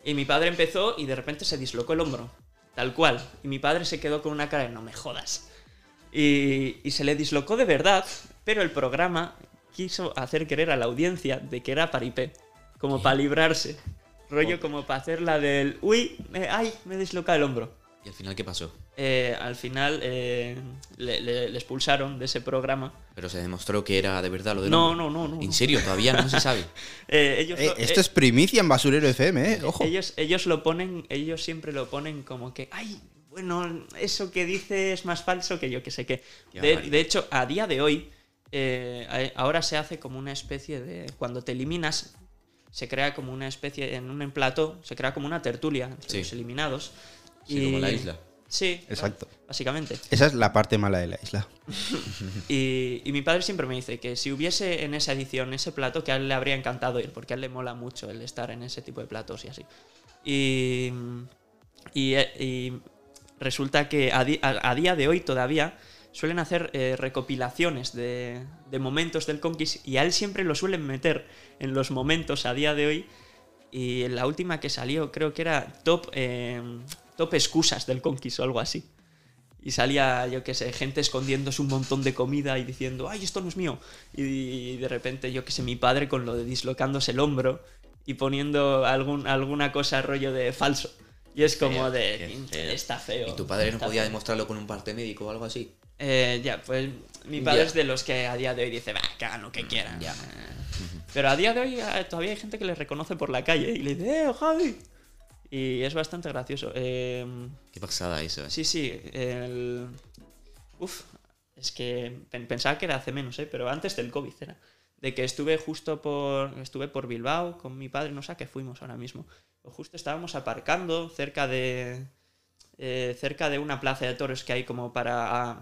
C: Y mi padre empezó y de repente se dislocó el hombro, tal cual. Y mi padre se quedó con una cara de no me jodas. Y, y se le dislocó de verdad, pero el programa quiso hacer creer a la audiencia de que era paripé, como para librarse. Rollo como para hacer la del, uy, me- ay, me disloca el hombro.
D: ¿Y al final qué pasó?
C: Eh, al final eh, le, le- le expulsaron de ese programa.
D: Pero se demostró que era de verdad lo del
C: No, no, no, no.
D: ¿En serio? Todavía no se sabe.
C: Eh, ellos,
A: Eh,
C: lo-
A: esto
C: eh,
A: es primicia en Basurero FM, ¿eh? Ojo.
C: Ellos, ellos lo ponen, ellos siempre lo ponen como que, ay, bueno, eso que dice es más falso que yo que sé qué. De, hecho, a día de hoy, eh, ahora se hace como una especie de. Cuando te eliminas, se crea como una especie, en un plató, se crea como una tertulia entre
D: Sí.
C: los eliminados.
D: Sí, como la isla.
C: Sí,
A: Exacto.
C: Básicamente.
A: Esa es la parte mala de la isla.
C: Y, y mi padre siempre me dice que si hubiese en esa edición ese plato, que a él le habría encantado ir, porque a él le mola mucho el estar en ese tipo de platos y así. Y, y, y resulta que a, día de hoy todavía suelen hacer eh, recopilaciones de, momentos del Conquist y a él siempre lo suelen meter en los momentos a día de hoy. Y la última que salió creo que era top, eh, top excusas del Conquist o algo así. Y salía, yo qué sé, gente escondiéndose un montón de comida y diciendo, ay, esto no es mío. Y de repente, yo qué sé, mi padre con lo de dislocándose el hombro y poniendo algún, alguna cosa rollo de falso. Y es como de, está feo.
D: ¿Y tu padre no podía
C: feo".
D: demostrarlo con un parte médico o algo así?
C: Eh, ya, pues mi padre
D: Ya.
C: es de los que a día de hoy dice, va, que hagan lo que quieran. Eh, Pero a día de hoy eh, todavía hay gente que le reconoce por la calle y le dice, ¡eh, Javi! Y es bastante gracioso. Eh,
D: Qué pasada eso. eh.
C: Sí, sí. El... Uf, es que pen- pensaba que era hace menos, ¿eh? pero antes del COVID era. De que estuve justo por. Estuve por Bilbao con mi padre, no sé a qué fuimos ahora mismo. Justo estábamos aparcando cerca de. eh, cerca de una plaza de toros que hay como para. ah,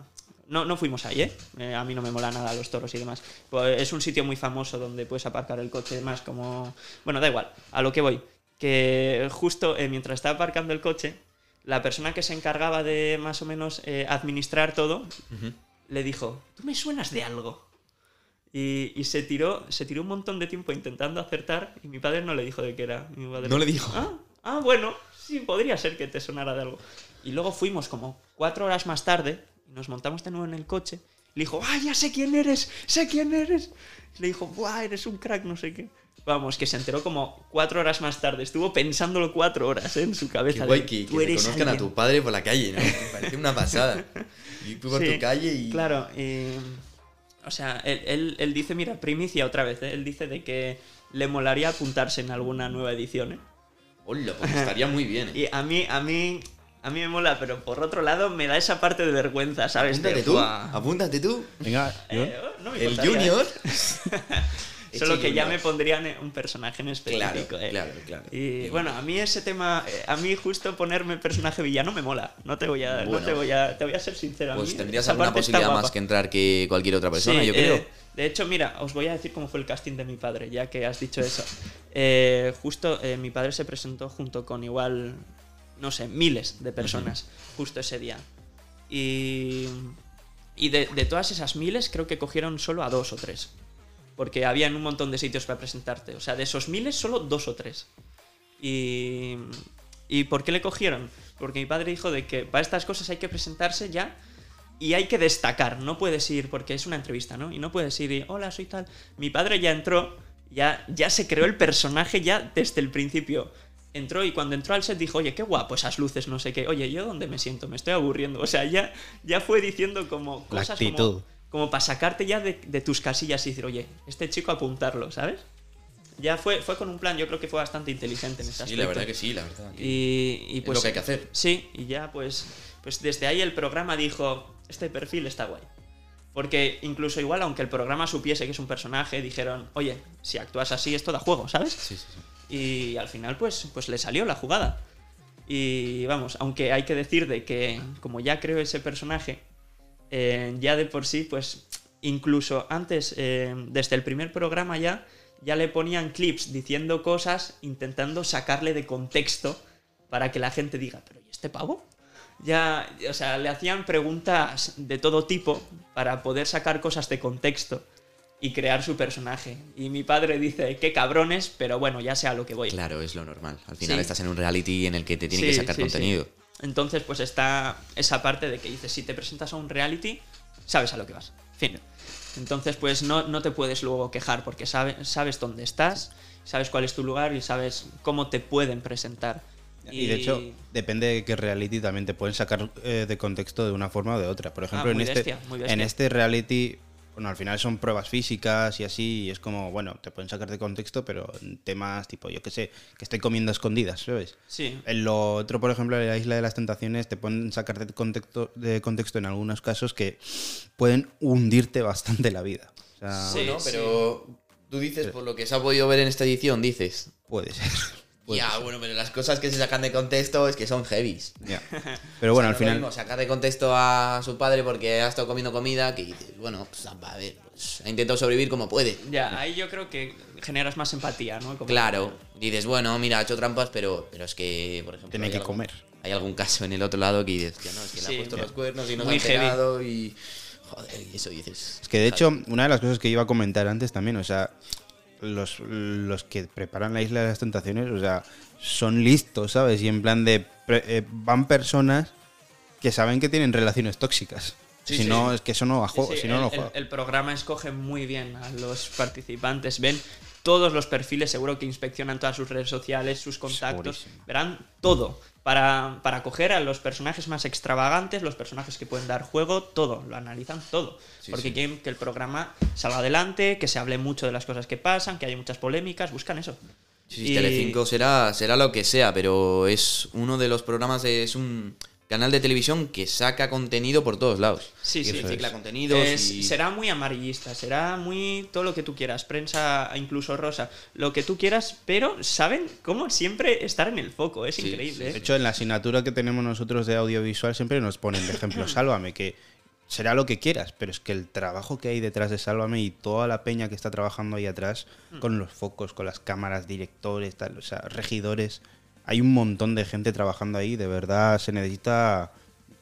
C: no, no fuimos ahí, ¿eh? Eh, A mí no me mola nada los toros y demás. Pues es un sitio muy famoso donde puedes aparcar el coche y demás, como. Bueno, da igual, a lo que voy. Que justo eh, mientras estaba aparcando el coche, la persona que se encargaba de más o menos administrar todo le dijo: Tú me suenas de algo. Y, y se tiró se tiró un montón de tiempo intentando acertar y mi padre no le dijo de qué era. Mi padre-
D: No le dijo.
C: Ah, ah, bueno, sí, podría ser que te sonara de algo. Y luego fuimos como cuatro horas más tarde nos montamos de nuevo en el coche. Le dijo, ah, ya sé quién eres, sé quién eres. Y le dijo, buah, eres un crack, no sé qué. Vamos, que se enteró como cuatro horas más tarde. Estuvo pensándolo cuatro horas ¿eh? en su
D: Qué
C: cabeza. de,
D: guay que,
C: "Tú
D: que
C: eres
D: reconozcan a
C: alguien".
D: tu padre por la calle, ¿no? Me parece una pasada. Y tú por
C: Sí,
D: tu calle y...
C: Claro, y, o sea, él, él- él dice, mira, primicia otra vez, ¿eh? él dice de que le molaría apuntarse en alguna nueva edición, ¿eh?
D: Hola, pues estaría muy bien. ¿eh?
C: Y a mí, a mí, a mí me mola, pero por otro lado me da esa parte de vergüenza, ¿sabes? De,
D: Apúntate tú,
C: "Buah,
D: apúntate tú.
A: Venga,
C: eh, no me
D: El
C: importaría,
D: Junior.
C: ¿eh? Solo que ya me pondrían un personaje en específico,
D: Claro,
C: ¿eh?
D: claro, claro.
C: Y bueno, a mí ese tema, eh, a mí justo ponerme personaje villano me mola. No te voy a, no
D: Bueno.
C: te voy a, te voy a ser sincero. a
D: Pues
C: mí
D: tendrías alguna posibilidad más que entrar que cualquier otra persona,
C: Sí,
D: yo
C: eh,
D: creo.
C: de hecho, mira, os voy a decir cómo fue el casting de mi padre, ya que has dicho eso. Eh, justo eh, mi padre se presentó junto con igual, no sé, miles de personas, justo ese día. Y, y de, de todas esas miles, creo que cogieron solo a dos o tres. Porque habían un montón de sitios para presentarte. O sea, de esos miles, solo dos o tres. Y, ¿Y por qué le cogieron? Porque mi padre dijo de que para estas cosas hay que presentarse ya y hay que destacar. No puedes ir, porque es una entrevista, ¿no? Y no puedes ir y, hola, soy tal. Mi padre ya entró, ya, ya se creó el personaje ya desde el principio. Entró y cuando entró al set dijo, oye, qué guapo esas luces, no sé qué. Oye, ¿yo dónde me siento? Me estoy aburriendo. O sea, ya, ya fue diciendo como
A: La
C: cosas
A: actitud.
C: como, como para sacarte ya de, de tus casillas y decir, oye, este chico apuntarlo, ¿sabes? Ya fue, fue con un plan, yo creo que fue bastante inteligente en ese
D: Sí,
C: aspecto.
D: la verdad que sí, la verdad. que
C: Y, y
D: es
C: pues
D: lo que hay que hacer.
C: Sí, y ya pues, pues desde ahí el programa dijo, este perfil está guay. Porque incluso igual, aunque el programa supiese que es un personaje, dijeron, oye, si actúas así, esto da juego, ¿sabes?
D: Sí, sí, sí.
C: Y al final, pues, pues le salió la jugada. Y vamos, aunque hay que decir de que como ya creo ese personaje, eh, ya de por sí, pues incluso antes, eh, desde el primer programa ya, ya le ponían clips diciendo cosas, intentando sacarle de contexto para que la gente diga, pero ¿y este pavo? Ya, o sea, le hacían preguntas de todo tipo para poder sacar cosas de contexto y crear su personaje. Y mi padre dice, qué cabrones, pero bueno, ya sé a lo que voy.
D: Claro, es lo normal. Al final
C: Sí.
D: estás en un reality en el que te tiene que sacar
C: sí.
D: contenido.
C: Entonces, pues está esa parte de que dices, si te presentas a un reality, sabes a lo que vas. Fin. Entonces, pues no, no te puedes luego quejar porque sabe- sabes dónde estás, sabes cuál es tu lugar y sabes cómo te pueden presentar.
A: Y de hecho, depende de qué reality también te pueden sacar eh, de contexto de una forma o de otra. Por ejemplo,
C: Ah,
A: en, este, en este reality, bueno, al final son pruebas físicas y así, y es como, bueno, te pueden sacar de contexto, pero en temas tipo, yo qué sé, que estoy comiendo a escondidas, ¿sabes?
C: Sí,
A: En lo otro, por ejemplo, en la Isla de las Tentaciones, te pueden sacar de contexto, de contexto en algunos casos que pueden hundirte bastante la vida. O sea,
C: Sí.
D: Bueno, pero tú dices, por lo que se ha podido ver en esta edición, dices.
A: puede ser. Puede
D: ya, bueno, pero las cosas que se sacan de contexto es que son heavies.
A: Ya. Pero bueno,
D: O
A: al
D: sea, no es lo
A: final.
D: mismo sacar de contexto a su padre porque ha estado comiendo comida que dices, bueno, pues a ver, pues, ha intentado sobrevivir como puede.
C: ya, ahí yo creo que generas más empatía, ¿no? Como-
D: Claro, dices, bueno, mira, ha hecho trampas, pero, pero es que, por ejemplo.
A: Tiene
D: hay
A: que
D: algún-
A: comer.
D: Hay algún caso en el otro lado que dices, ya no, es que le
C: Sí,
D: ha puesto
C: ya.
D: los cuernos y no
C: Muy
D: se ha
C: heavy.
D: enterado y. Joder, y eso dices.
A: Es que de hecho, una de las cosas que iba a comentar antes también, o sea, los, los que preparan la Isla de las Tentaciones, o sea, son listos, ¿sabes? Y en plan de. pre- eh, van personas que saben que tienen relaciones tóxicas.
D: Sí,
A: si
D: sí.
A: no, es que eso no va a juego,
C: sí,
A: si no,
C: el,
A: no
C: el programa escoge muy bien a los participantes. Ven todos los perfiles, seguro que inspeccionan todas sus redes sociales, sus contactos.
A: Segurísimo.
C: Verán todo. Para, para coger a los personajes más extravagantes, los personajes que pueden dar juego, todo. Lo analizan todo.
D: Sí,
C: porque
D: sí.
C: quieren que el programa salga adelante, que se hable mucho de las cosas que pasan, que haya muchas polémicas. Buscan eso.
D: Sí,
C: Y-
D: Telecinco será, será lo que sea, pero es uno de los programas, es un canal de televisión que saca contenido por todos lados.
C: Sí, sí.
D: recicla
A: es.
D: contenidos
C: Es-
D: y...
C: Será muy amarillista, será muy todo lo que tú quieras, prensa incluso rosa, lo que tú quieras, pero saben cómo siempre estar en el foco, es
D: Sí,
C: increíble.
D: sí,
C: ¿eh?
A: De hecho, en la asignatura que tenemos nosotros de audiovisual siempre nos ponen de ejemplo Sálvame, que será lo que quieras, pero es que el trabajo que hay detrás de Sálvame y toda la peña que está trabajando ahí atrás,
C: Mm.
A: con los focos, con las cámaras, directores, tal, o sea, regidores, hay un montón de gente trabajando ahí, de verdad se necesita...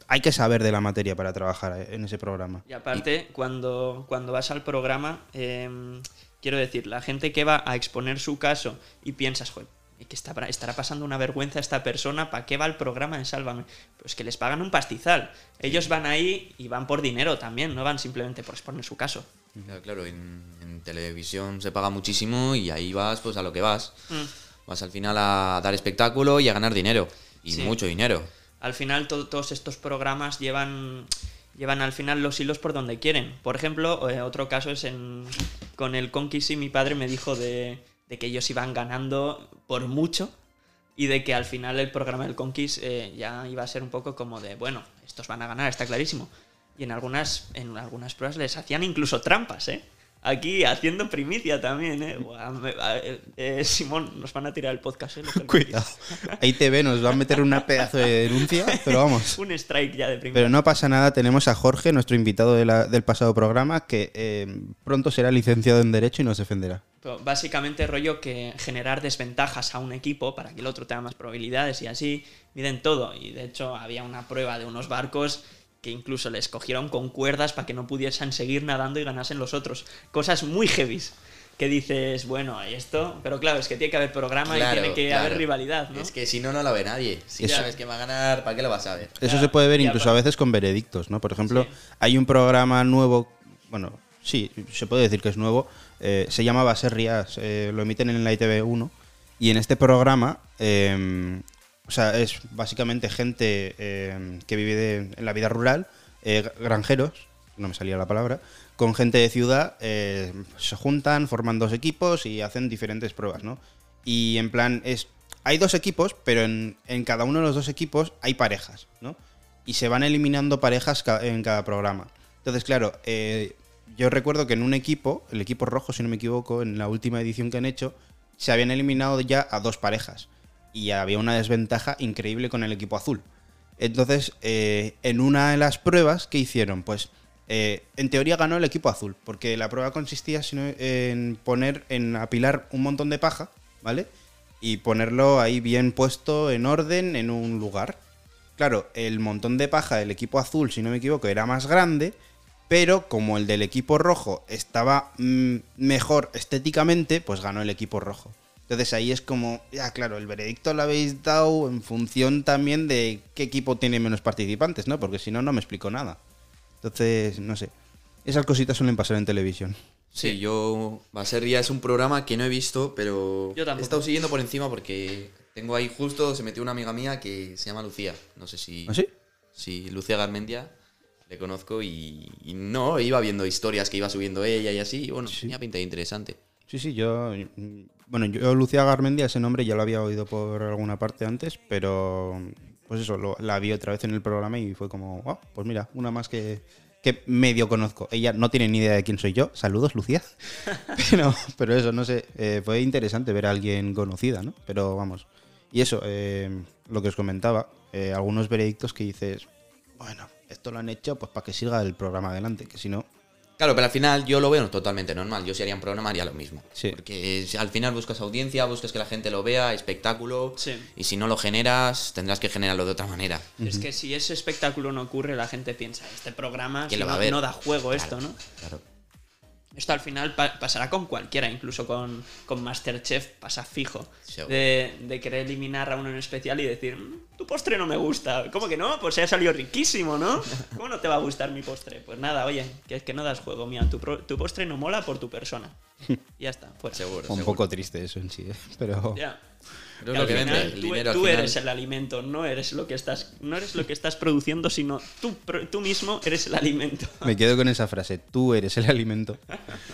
A: Hay que saber de la materia para trabajar en ese programa.
C: Y aparte, cuando, cuando vas al programa, em, quiero decir, la gente que va a exponer su caso y piensas, joder, que está, estará pasando una vergüenza a esta persona, ¿para qué va el programa en Sálvame? Pues que les pagan un pastizal. Ellos van ahí y van por dinero también, no van simplemente por exponer su caso.
D: Claro, claro, en, en televisión se paga muchísimo y ahí vas pues a lo que vas.
C: Mm.
D: Vas al final a dar espectáculo y a ganar dinero. Y
C: Sí.
D: mucho dinero.
C: al final to- todos estos programas llevan llevan al final los hilos por donde quieren. Por ejemplo, eh, otro caso es en con el Conquist y mi padre me dijo de, de que ellos iban ganando por mucho y de que al final el programa del Conquist eh, ya iba a ser un poco como de, bueno, estos van a ganar, está clarísimo. Y en algunas, en algunas pruebas les hacían incluso trampas, ¿eh? Aquí haciendo primicia también, ¿eh? Buah, me- eh, eh, Simón, nos van a tirar el podcast, ¿eh? Los del
A: Cuidado. ITV nos va a meter una pedazo de denuncia, pero vamos.
C: Un strike ya de primera.
A: Pero no pasa nada, tenemos a Jorge, nuestro invitado de la- del pasado programa, que eh, pronto será licenciado en Derecho y nos defenderá.
C: Básicamente rollo que generar desventajas a un equipo para que el otro tenga más probabilidades y así miden todo. Y de hecho había una prueba de unos barcos que incluso les cogieron con cuerdas para que no pudiesen seguir nadando y ganasen los otros. Cosas muy heavies. Que dices, bueno, y esto, pero claro, es que tiene que haber programa y tiene que
D: claro.
C: haber rivalidad, ¿no?
D: Es que si no, no la ve nadie. Si
A: Eso-
D: sabes que va a ganar, ¿para qué lo vas a ver?
A: Eso
C: Claro,
A: se puede ver incluso a veces con veredictos, ¿no? Por ejemplo,
C: Sí.
A: hay un programa nuevo, bueno, sí, se puede decir que es nuevo, eh, se llama Baserrias, eh, lo emiten en la ITV1, y en este programa, eh, o sea, es básicamente gente eh, que vive en la vida rural, eh, granjeros, no me salía la palabra, con gente de ciudad, eh, se juntan, forman dos equipos y hacen diferentes pruebas, ¿no? Y en plan, es hay dos equipos, pero en, cada uno de los dos equipos hay parejas, ¿no? Y se van eliminando parejas en cada programa. Entonces, claro, yo recuerdo que en un equipo, el equipo rojo, si no me equivoco, en la última edición que han hecho, se habían eliminado ya a dos parejas. Y había una desventaja increíble con el equipo azul. Entonces, eh, en una de las pruebas que hicieron, pues eh, en teoría ganó el equipo azul, porque la prueba consistía sino en poner, en apilar un montón de paja, ¿vale? Y ponerlo ahí bien puesto en orden en un lugar. Claro, el montón de paja del equipo azul, si no me equivoco, era más grande, pero como el del equipo rojo estaba mm, mejor estéticamente, pues ganó el equipo rojo. Entonces ahí es como, ya claro, el veredicto lo habéis dado en función también de qué equipo tiene menos participantes, ¿no? Porque si no, no me explico nada. Entonces, no sé. Esas cositas suelen pasar en televisión.
D: Sí, yo. Baserria es un programa que no he visto, pero.
C: Yo tampoco.
D: He estado siguiendo por encima porque tengo ahí justo, se metió una amiga mía que se llama Lucía. No sé si.
A: ¿Ah, sí?
D: Sí, Lucía Garmendia. Le conozco y, y no, iba viendo historias que iba subiendo ella y así. Y bueno,
A: Sí.
D: tenía pinta de interesante.
A: Sí, sí, yo. mm, Bueno, yo, Lucía Garmendia, ese nombre ya lo había oído por alguna parte antes, pero. Pues eso, lo- la vi otra vez en el programa y fue como, "Oh, pues mira, una más que, que medio conozco. Ella no tiene ni idea de quién soy yo. Saludos, Lucía. pero, pero eso, no sé, eh, fue interesante ver a alguien conocida, ¿no? Pero vamos. Y eso, eh, lo que os comentaba, eh, algunos veredictos que dices, bueno, esto lo han hecho pues para que siga el programa adelante, que si no,
D: Claro, pero al final yo lo veo totalmente normal. Yo si haría un programa haría lo mismo.
A: Sí.
D: Porque si al final buscas audiencia, buscas que la gente lo vea, espectáculo.
C: Sí.
D: Y si no lo generas, tendrás que generarlo de otra manera.
C: Es que si ese espectáculo no ocurre, la gente piensa, este programa
D: ¿Quién
C: si
D: lo va
C: no,
D: a ver?
C: no da juego esto, ¿no?
D: Claro.
C: Esto al final pa- pasará con cualquiera, incluso con, con Masterchef pasa fijo. De, de querer eliminar a uno en especial y decir, "Mm, tu postre no me gusta. ¿Cómo que no? Pues se ha salido riquísimo, ¿no? ¿Cómo no te va a gustar mi postre? Pues nada, oye, que es que no das juego, mía. Tu, pro- tu postre no mola por tu persona. Y ya está, fuera.
D: Seguro.
A: un
D: seguro.
A: poco triste eso en sí, ¿eh? pero...
C: Ya.
D: Lo que vende.
C: final,
D: El
C: tú,
D: dinero al
C: tú
D: final-
C: eres el alimento, no eres lo que estás, no eres lo que estás produciendo, sino tú, tú mismo eres el alimento.
A: Me quedo con esa frase, tú eres el alimento.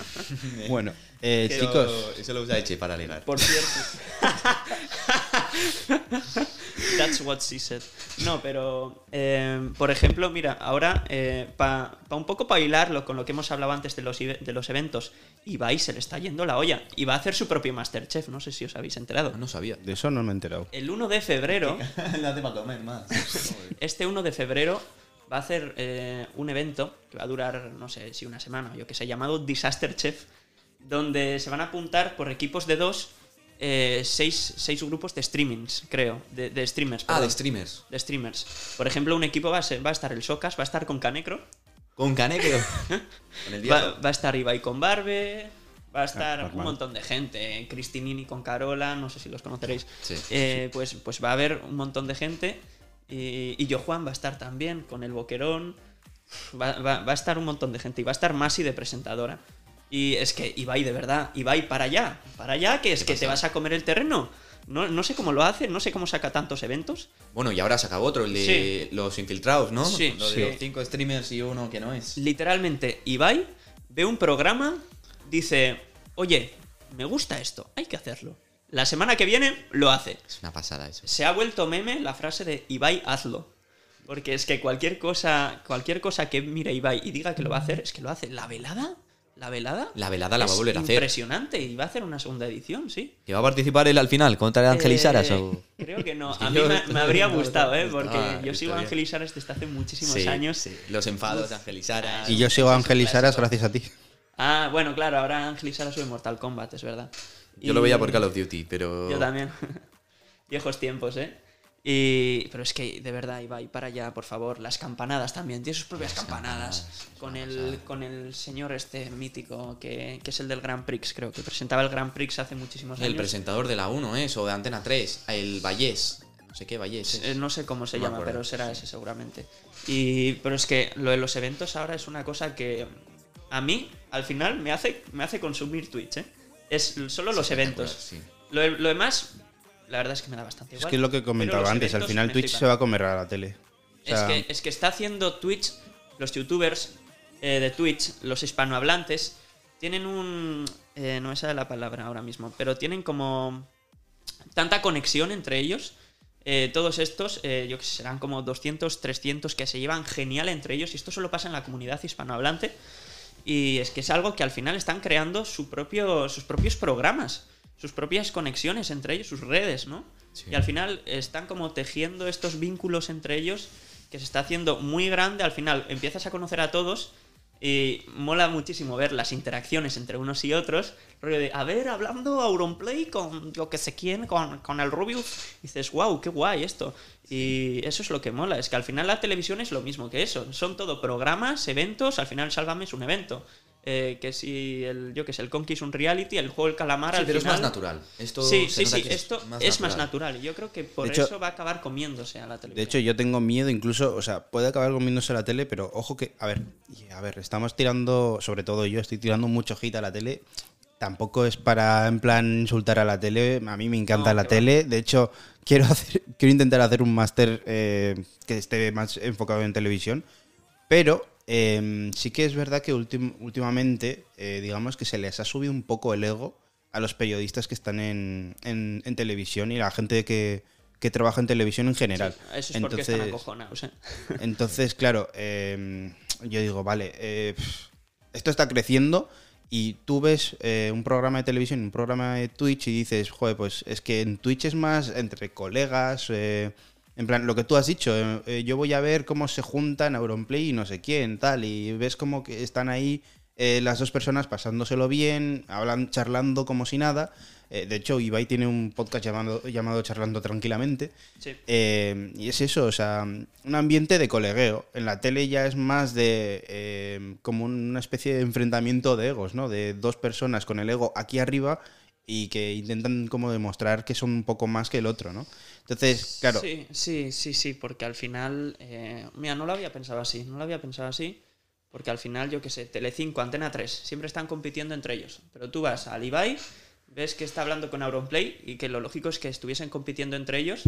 A: bueno, eh, chicos,
D: Eso lo usa Eche para ligar.
C: Por cierto. That's what she said. No, pero, eh, por ejemplo, mira, ahora, para un poco para hilarlo con lo que hemos hablado antes de los, de los eventos, Ibai se le está yendo la olla y va a hacer su propio Masterchef, no sé si os habéis enterado.
D: No sabía.
A: de eso no me he enterado.
C: El 1 de febrero,
D: La comer más.
C: este 1 de febrero, va a hacer eh, un evento que va a durar, no sé si una semana, yo que sé, llamado Disaster Chef, donde se van a apuntar por equipos de dos, eh, seis, seis grupos de streamings, creo, de, de streamers.
D: Ah, de streamers.
C: de streamers. Por ejemplo, un equipo va a, ser- va a estar el Socas, va a estar con Canecro,
D: Con Canecro. Con el
C: va, a estar Ibai con Barbe, va a estar un montón de gente, Cristinini con Carola, no sé si los conoceréis.
D: Sí.
C: Eh, pues, pues va a haber un montón de gente y, y yo Juan va a estar también con el Boquerón. Va, va- va a estar un montón de gente y va a estar Masi de presentadora. Y es que Ibai, de verdad, Ibai, para allá, para allá, que es que te vas a comer el terreno. No, no sé cómo lo hace, no sé cómo saca tantos eventos.
D: Bueno, y ahora se acabó otro, el de los infiltrados, ¿no?
C: Sí,
D: Lo de
C: sí.
D: los cinco streamers y uno que no es.
C: Literalmente, Ibai ve un programa, dice, oye, me gusta esto, hay que hacerlo. La semana que viene lo hace.
D: Es una pasada eso.
C: Se ha vuelto meme la frase de Ibai, hazlo. Porque es que cualquier cosa, cualquier cosa que mire Ibai y diga que lo va a hacer, es que lo hace. ¿La velada? ¿La velada?
D: La velada la va a volver a hacer.
C: Impresionante. Y va a hacer una segunda edición, sí.
D: ¿Que va a participar él al final contra Ángel y Saras?
C: Eh,
D: o-
C: Creo que no. A mí
D: yo-
C: me, me habría gustado, ¿eh? Porque yo sigo a Ángel y Saras desde hace muchísimos
D: Sí,
C: años.
D: sí. Los enfados de Ángel y Saras.
A: Y yo sigo a Ángel y
C: un
A: Saras
C: clásico.
A: gracias a ti.
C: Ah, bueno, claro, ahora Ángel y Saras sube Mortal Kombat, es verdad.
D: Yo lo veía por
C: Y-
D: Call of Duty, pero.
C: Yo también. Viejos tiempos, ¿eh? Y, pero es que, de verdad, Ibai, para allá, por favor. Las campanadas también. Tiene sus propias campanadas.
D: campanadas,
C: Con el, con el señor este mítico, que, que es el del Grand Prix, creo, que presentaba el Grand Prix hace muchísimos
D: El
C: años.
D: presentador de la 1 es, o de Antena 3, el Vallés. No sé qué Vallés. es.
C: Eh, no sé cómo se
D: No
C: llama, pero será ese seguramente. Y, pero es que lo de los eventos ahora es una cosa que a mí, al final, me hace, me hace consumir Twitch, ¿eh? Es solo los eventos.
D: Sí.
C: Lo, lo demás, la verdad es que me da bastante
A: Es
C: igual.
A: que es lo que comentaba antes, al final Twitch
C: flipan.
A: se va a comer a la tele. O sea,
C: es, que, es que está haciendo Twitch, los youtubers eh, de Twitch, los hispanohablantes, tienen un... eh, no me sale la palabra ahora mismo, pero tienen como tanta conexión entre ellos. eh, todos estos, eh, yo que sé, serán como 200, 300 que se llevan genial entre ellos. Y esto solo pasa en la comunidad hispanohablante. Y es que es algo que al final están creando su propio, sus propios programas, sus propias conexiones entre ellos, sus redes, ¿no?
D: Sí.
C: Y al final están como tejiendo estos vínculos entre ellos que se está haciendo muy grande. Al final empiezas a conocer a todos y mola muchísimo ver las interacciones entre unos y otros. Rollo de, a ver, hablando Auronplay con yo que sé quién, con, con el Rubius. dices, wow, qué guay esto. Y eso es lo que mola. Es que al final la televisión es lo mismo que eso. Son todo programas, eventos. Al final Sálvame es un evento. Eh, que si el, yo que sé, el Conky es un reality, el juego El Calamar
D: Sí,
C: al
D: pero es más natural. Esto
C: Sí, sí, sí, esto es más natural. Y yo creo que por
A: De hecho-
C: eso va a acabar comiéndose a la televisión.
A: De hecho, yo tengo miedo incluso, o sea, puede acabar comiéndose la tele, pero ojo que, a ver, a ver, estamos tirando, sobre todo yo estoy tirando mucho hit a la tele. Tampoco es para, en plan, insultar a la tele. A mí me encanta
C: No,
A: la
C: va.
A: tele. De hecho, quiero, hacer, quiero intentar hacer un máster eh, que esté más enfocado en televisión. Pero eh, sí que es verdad que ultim- últimamente, eh, digamos que se les ha subido un poco el ego a los periodistas que están en, en- en televisión y a la gente que, que trabaja en televisión en general.
C: Sí, eso es porque están acojonados. ¿eh?
A: Entonces, claro, eh, yo digo, vale, eh, esto está creciendo y tú ves eh, un programa de televisión, un programa de Twitch y dices, joder, pues es que en Twitch es más entre colegas, eh, en plan, lo que tú has dicho, eh, eh, yo voy a ver cómo se juntan Auronplay y no sé quién, tal, y ves como que están ahí eh, las dos personas pasándoselo bien, hablan, charlando como si nada. Eh, de hecho, Ibai tiene un podcast llamado, llamado Charlando Tranquilamente.
C: Sí.
A: Y es eso, o sea, un ambiente de colegueo. En la tele ya es más de como una especie de enfrentamiento de egos, ¿no? De dos personas con el ego aquí arriba y que intentan como demostrar que son un poco más que el otro, ¿no? Entonces, claro,
C: Sí, sí, sí, sí, porque al final. eh, mira, no lo había pensado así, no lo había pensado así. Porque al final, yo qué sé, Telecinco, Antena 3, siempre están compitiendo entre ellos. Pero tú vas al Ibai, ves que está hablando con Auronplay y que lo lógico es que estuviesen compitiendo entre ellos.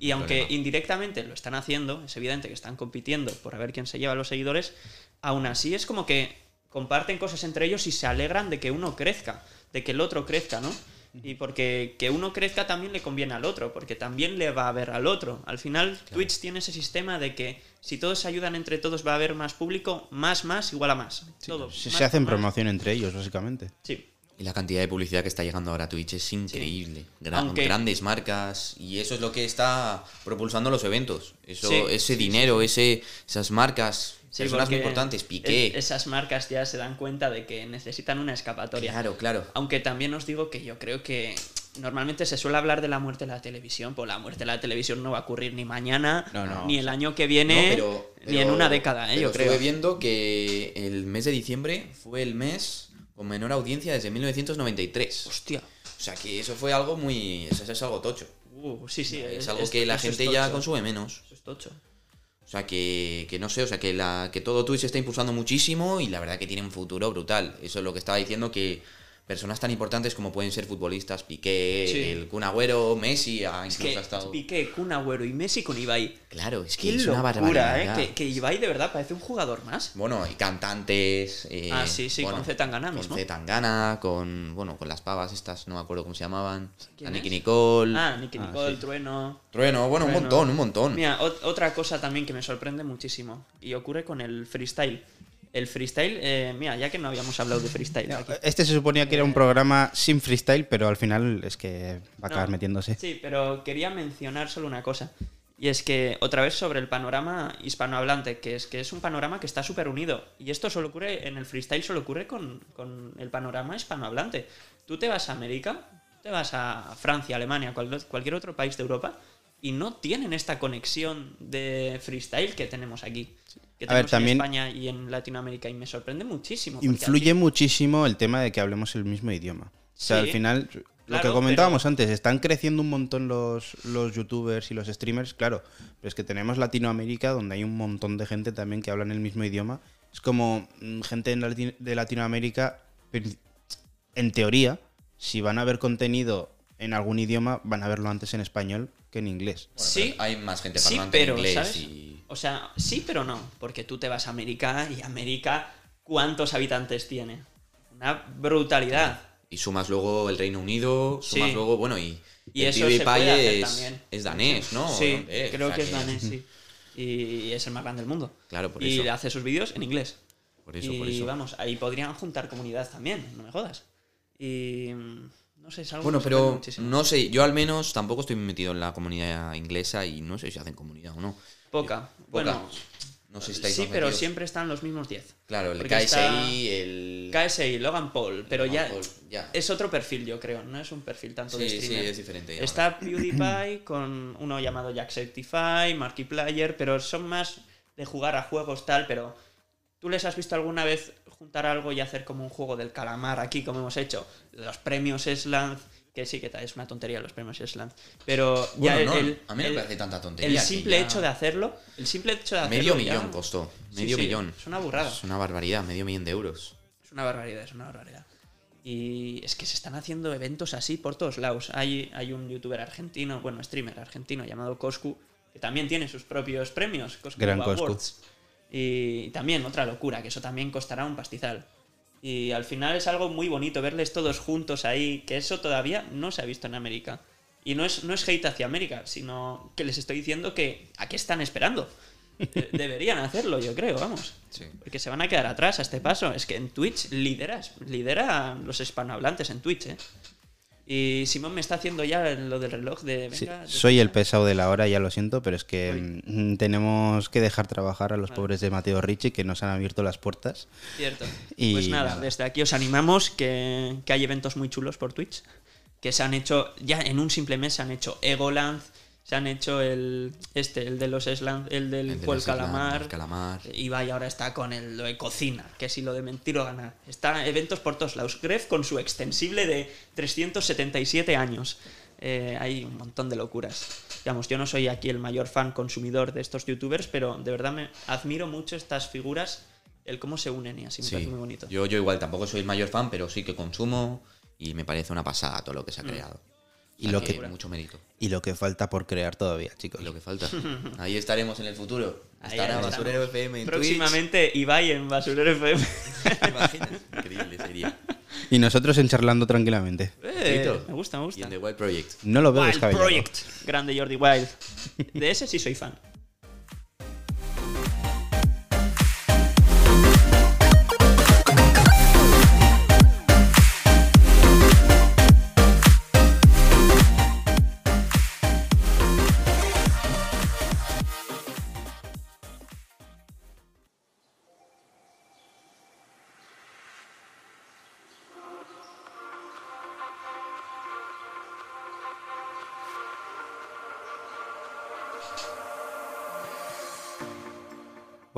C: Y aunque
D: problema.
C: indirectamente lo están haciendo, es evidente que están compitiendo por a ver quién se lleva a los seguidores, aún así es como que comparten cosas entre ellos y se alegran de que uno crezca, de que el otro crezca, ¿no? Y porque que uno crezca también le conviene al otro, porque también le va a ver al otro. Al final, Twitch tiene ese sistema de que si todos se ayudan entre todos va a haber más público, más, más, igual a más. Todo.
A: se,
C: más
A: se hacen
C: más.
A: promoción entre ellos, básicamente.
C: Sí.
D: Y la cantidad de publicidad que está llegando ahora a Twitch es increíble.
C: Aunque-
D: Grandes marcas. Y eso es lo que está propulsando los eventos. Eso,
C: Sí,
D: ese
C: sí,
D: dinero, ese, esas marcas,
C: Sí,
D: personas muy importantes.
C: es-
D: Piqué.
C: esas marcas ya se dan cuenta de que necesitan una escapatoria.
D: Claro, claro.
C: Aunque también os digo que yo creo que normalmente se suele hablar de la muerte de la televisión, pues la muerte de la televisión no va a ocurrir ni mañana,
A: No, no,
C: ni el año que viene,
D: No, pero-
C: ni en una década, ¿eh?
D: pero
C: yo creo.
D: Estuve viendo que el mes de diciembre fue el mes con menor audiencia desde 1993.
C: Hostia.
D: O sea que eso fue algo muy. Eso es algo tocho.
C: Uh, sí, sí.
D: es,
C: es-
D: algo
C: es-
D: que la gente ya consume menos.
C: Eso es tocho.
D: O sea que, que no sé, o sea que, la, que todo Twitch está impulsando muchísimo y la verdad que tiene un futuro brutal. Eso es lo que estaba diciendo que personas tan importantes como pueden ser futbolistas, Piqué,
C: Sí.
D: el Kun Agüero, Messi, ha
C: Es
D: incluso
C: que
D: ha estado...
C: Piqué, Kun Agüero y Messi con Ibai.
D: Claro, es que
C: Qué
D: es una
C: locura,
D: barbaridad.
C: ¿eh? Que, que Ibai de verdad parece un jugador más.
D: Bueno, y cantantes. eh,
C: Ah, sí, sí,
D: bueno,
C: con Zetangana mismo.
D: Con Zetangana, con, bueno, con las pavas estas, no me acuerdo cómo se llamaban.
C: ¿Quién
D: A Nicky
C: es?
D: Nicole.
C: Ah, Nicky
A: Ah,
C: Nicole,
A: sí.
C: Trueno.
D: Trueno, bueno, un montón, un montón.
C: Mira, ot- otra cosa también que me sorprende muchísimo y ocurre con el freestyle. El freestyle, eh, mira, ya que no habíamos hablado de freestyle aquí.
A: Este se suponía que era un programa sin freestyle, pero al final es que va a acabar
C: No,
A: metiéndose.
C: Sí, pero quería mencionar solo una cosa. Y es que, otra vez sobre el panorama hispanohablante, que es que es un panorama que está súper unido. Y esto solo ocurre, en el freestyle solo ocurre con, con el panorama hispanohablante. Tú te vas a América, te vas a Francia, Alemania, cual- cualquier otro país de Europa, y no tienen esta conexión de freestyle que tenemos aquí. Que
A: A ver, también-
C: en España y en Latinoamérica. Y me sorprende muchísimo.
A: Influye
C: aquí-
A: muchísimo el tema de que hablemos el mismo idioma. O sea,
C: Sí,
A: al final, lo
C: claro,
A: que comentábamos antes, están creciendo un montón los, los youtubers y los streamers, claro, pero es que tenemos Latinoamérica donde hay un montón de gente también que hablan el mismo idioma. Es como mm, gente de Latinoamérica, en teoría, si van a ver contenido en algún idioma, van a verlo antes en español que en inglés.
D: Bueno,
C: Sí.
D: Hay más gente
C: Sí, pero,
D: en inglés
C: ¿sabes?
D: y.
C: O sea, sí, pero no. Porque tú te vas a América y América, ¿cuántos habitantes tiene? Una brutalidad.
D: Y sumas luego el Reino Unido, sumas
C: Sí.
D: luego, bueno, y.
C: Y
D: el
C: eso se
D: PewDiePie
C: puede hacer
D: es,
C: también.
D: es danés, ¿no?
C: Sí,
D: Holandés,
C: creo
D: o sea
C: que es danés, sí. Y es el más grande del mundo.
D: Claro, por
C: y
D: eso.
C: hace sus vídeos en inglés.
D: Por eso,
C: y
D: por eso.
C: vamos, ahí podrían juntar comunidad también, no me jodas. Y mm, no sé, es algo
D: Bueno, pero no sé, yo al menos tampoco estoy metido en la comunidad inglesa y no sé si hacen comunidad o no.
C: Poca.
D: Poca.
C: Bueno,
D: No sé si estáis
C: sí, pero
D: metidos.
C: siempre están los mismos 10.
D: Claro, el KSI, el.
C: KSI, Logan Paul, pero
D: Logan
C: ya,
D: Paul, ya.
C: es otro perfil, yo creo, no es un perfil tanto de
D: Sí, sí,
C: streamer.
D: es diferente ya
C: Está PewDiePie con uno llamado Jacksepticeye, Markiplier, pero son más de jugar a juegos tal, pero ¿tú les has visto alguna vez juntar algo y hacer como un juego del calamar aquí, como hemos hecho? Los premios Slant, que sí que es una tontería los premios Slant, pero ya
D: Bueno,
C: el,
D: no,
C: el-
D: a mí no me parece tanta tontería.
C: el simple
D: ya-
C: hecho de hacerlo, el simple hecho de hacerlo
D: Medio
C: ya-
D: millón costó. Medio
C: sí,
D: millón.
C: Es una burrada.
D: Es una barbaridad, medio millón de euros.
C: Es una barbaridad, es una barbaridad. Y es que se están haciendo eventos así por todos lados. Hay, hay un youtuber argentino, bueno, streamer argentino llamado Coscu, que también tiene sus propios premios, Coscu
A: Gran Coscu.
C: Awards. Y también otra locura, que eso también costará un pastizal. Y al final es algo muy bonito verles todos juntos ahí, que eso todavía no se ha visto en América. Y no es, no es hate hacia América, sino que les estoy diciendo que a qué están esperando. De- Deberían hacerlo, yo creo, vamos.
D: Sí.
C: Porque se van a quedar atrás a este paso. Es que en Twitch lideras, lidera a los hispanohablantes en Twitch, ¿eh? Y Simón me está haciendo ya lo del reloj de...
A: Sí,
C: Venga,
A: soy el pesado de la hora, ya lo siento, pero es que
C: Uy.
A: mm, tenemos que dejar trabajar a los pobres de Mateo Ricci que nos han abierto las puertas.
C: Cierto.
A: Y
C: pues nada,
A: nada.
C: desde aquí os animamos que, que hay eventos muy chulos por Twitch. Que se han hecho, ya en un simple mes se han hecho Egoland, se han hecho el este, el de los Slant, el del
D: El de Island,
C: calamar.
D: el calamar.
C: Ibai ahora está con el, lo de cocina, que si lo de mentir o ganar. Está eventos por todos lados. Gref con su extensible de 377 años. Eh, hay un montón de locuras. Digamos, yo no soy aquí el mayor fan consumidor de estos youtubers, pero de verdad me admiro mucho estas figuras, el cómo se unen y así me parece muy bonito.
D: Yo, yo igual tampoco soy el mayor fan, pero sí que consumo y me parece una pasada todo lo
C: Mm.
D: que se ha creado.
A: Y lo que-
D: Mucho mérito.
A: Y lo que falta por crear todavía, chicos.
D: Y lo que falta. Ahí estaremos en el futuro. Estará
C: ahí
D: Basurero. FM en
C: Próximamente Ibai en Basurero FM.
D: Twitch. ¿Te imaginas? Increíble sería.
A: Y nosotros en charlando tranquilamente.
C: Eh, me gusta, me
D: Y
C: gusta.
D: en The Wild Project.
A: No lo veo
C: Wild. Project. Grande Jordi Wild. De ese sí soy fan.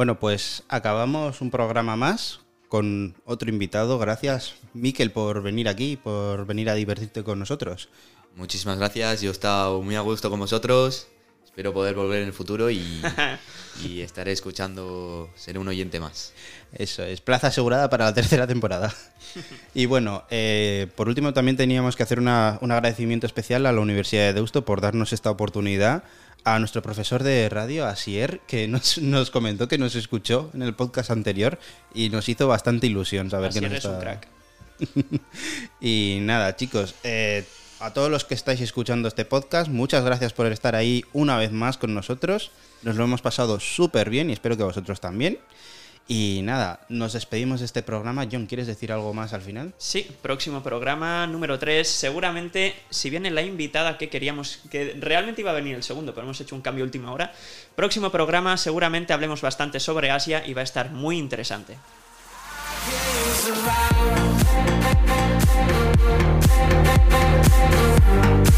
A: Bueno, pues acabamos un programa más con otro invitado. Gracias, Miquel, por venir aquí, por venir a divertirte con nosotros.
D: Muchísimas gracias. Yo he estado muy a gusto con vosotros. Espero poder volver en el futuro y, y estaré escuchando, seré un oyente más.
A: Eso es, plaza asegurada para la tercera temporada. Y bueno, eh, por último también teníamos que hacer una- un agradecimiento especial a la Universidad de Deusto por darnos esta oportunidad. A nuestro profesor de radio, Asier, que nos, nos comentó que nos escuchó en el podcast anterior y nos hizo bastante ilusión saber que nos
C: es un
A: está-
C: crack.
A: y nada, chicos, eh, a todos los que estáis escuchando este podcast, muchas gracias por estar ahí una vez más con nosotros. Nos lo hemos pasado súper bien y espero que vosotros también. Y nada, nos despedimos de este programa. John, ¿quieres decir algo más al final?
C: Sí, próximo programa número 3. Seguramente, si viene la invitada que queríamos, que realmente iba a venir el segundo, pero hemos hecho un cambio a última hora. Próximo programa, seguramente hablemos bastante sobre Asia y va a estar muy interesante. I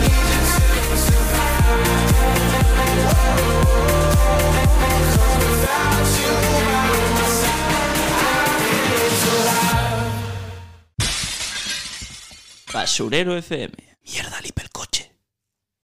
C: need you to survive. Whoa. Basurero FM.
A: Mierda, lipe el coche.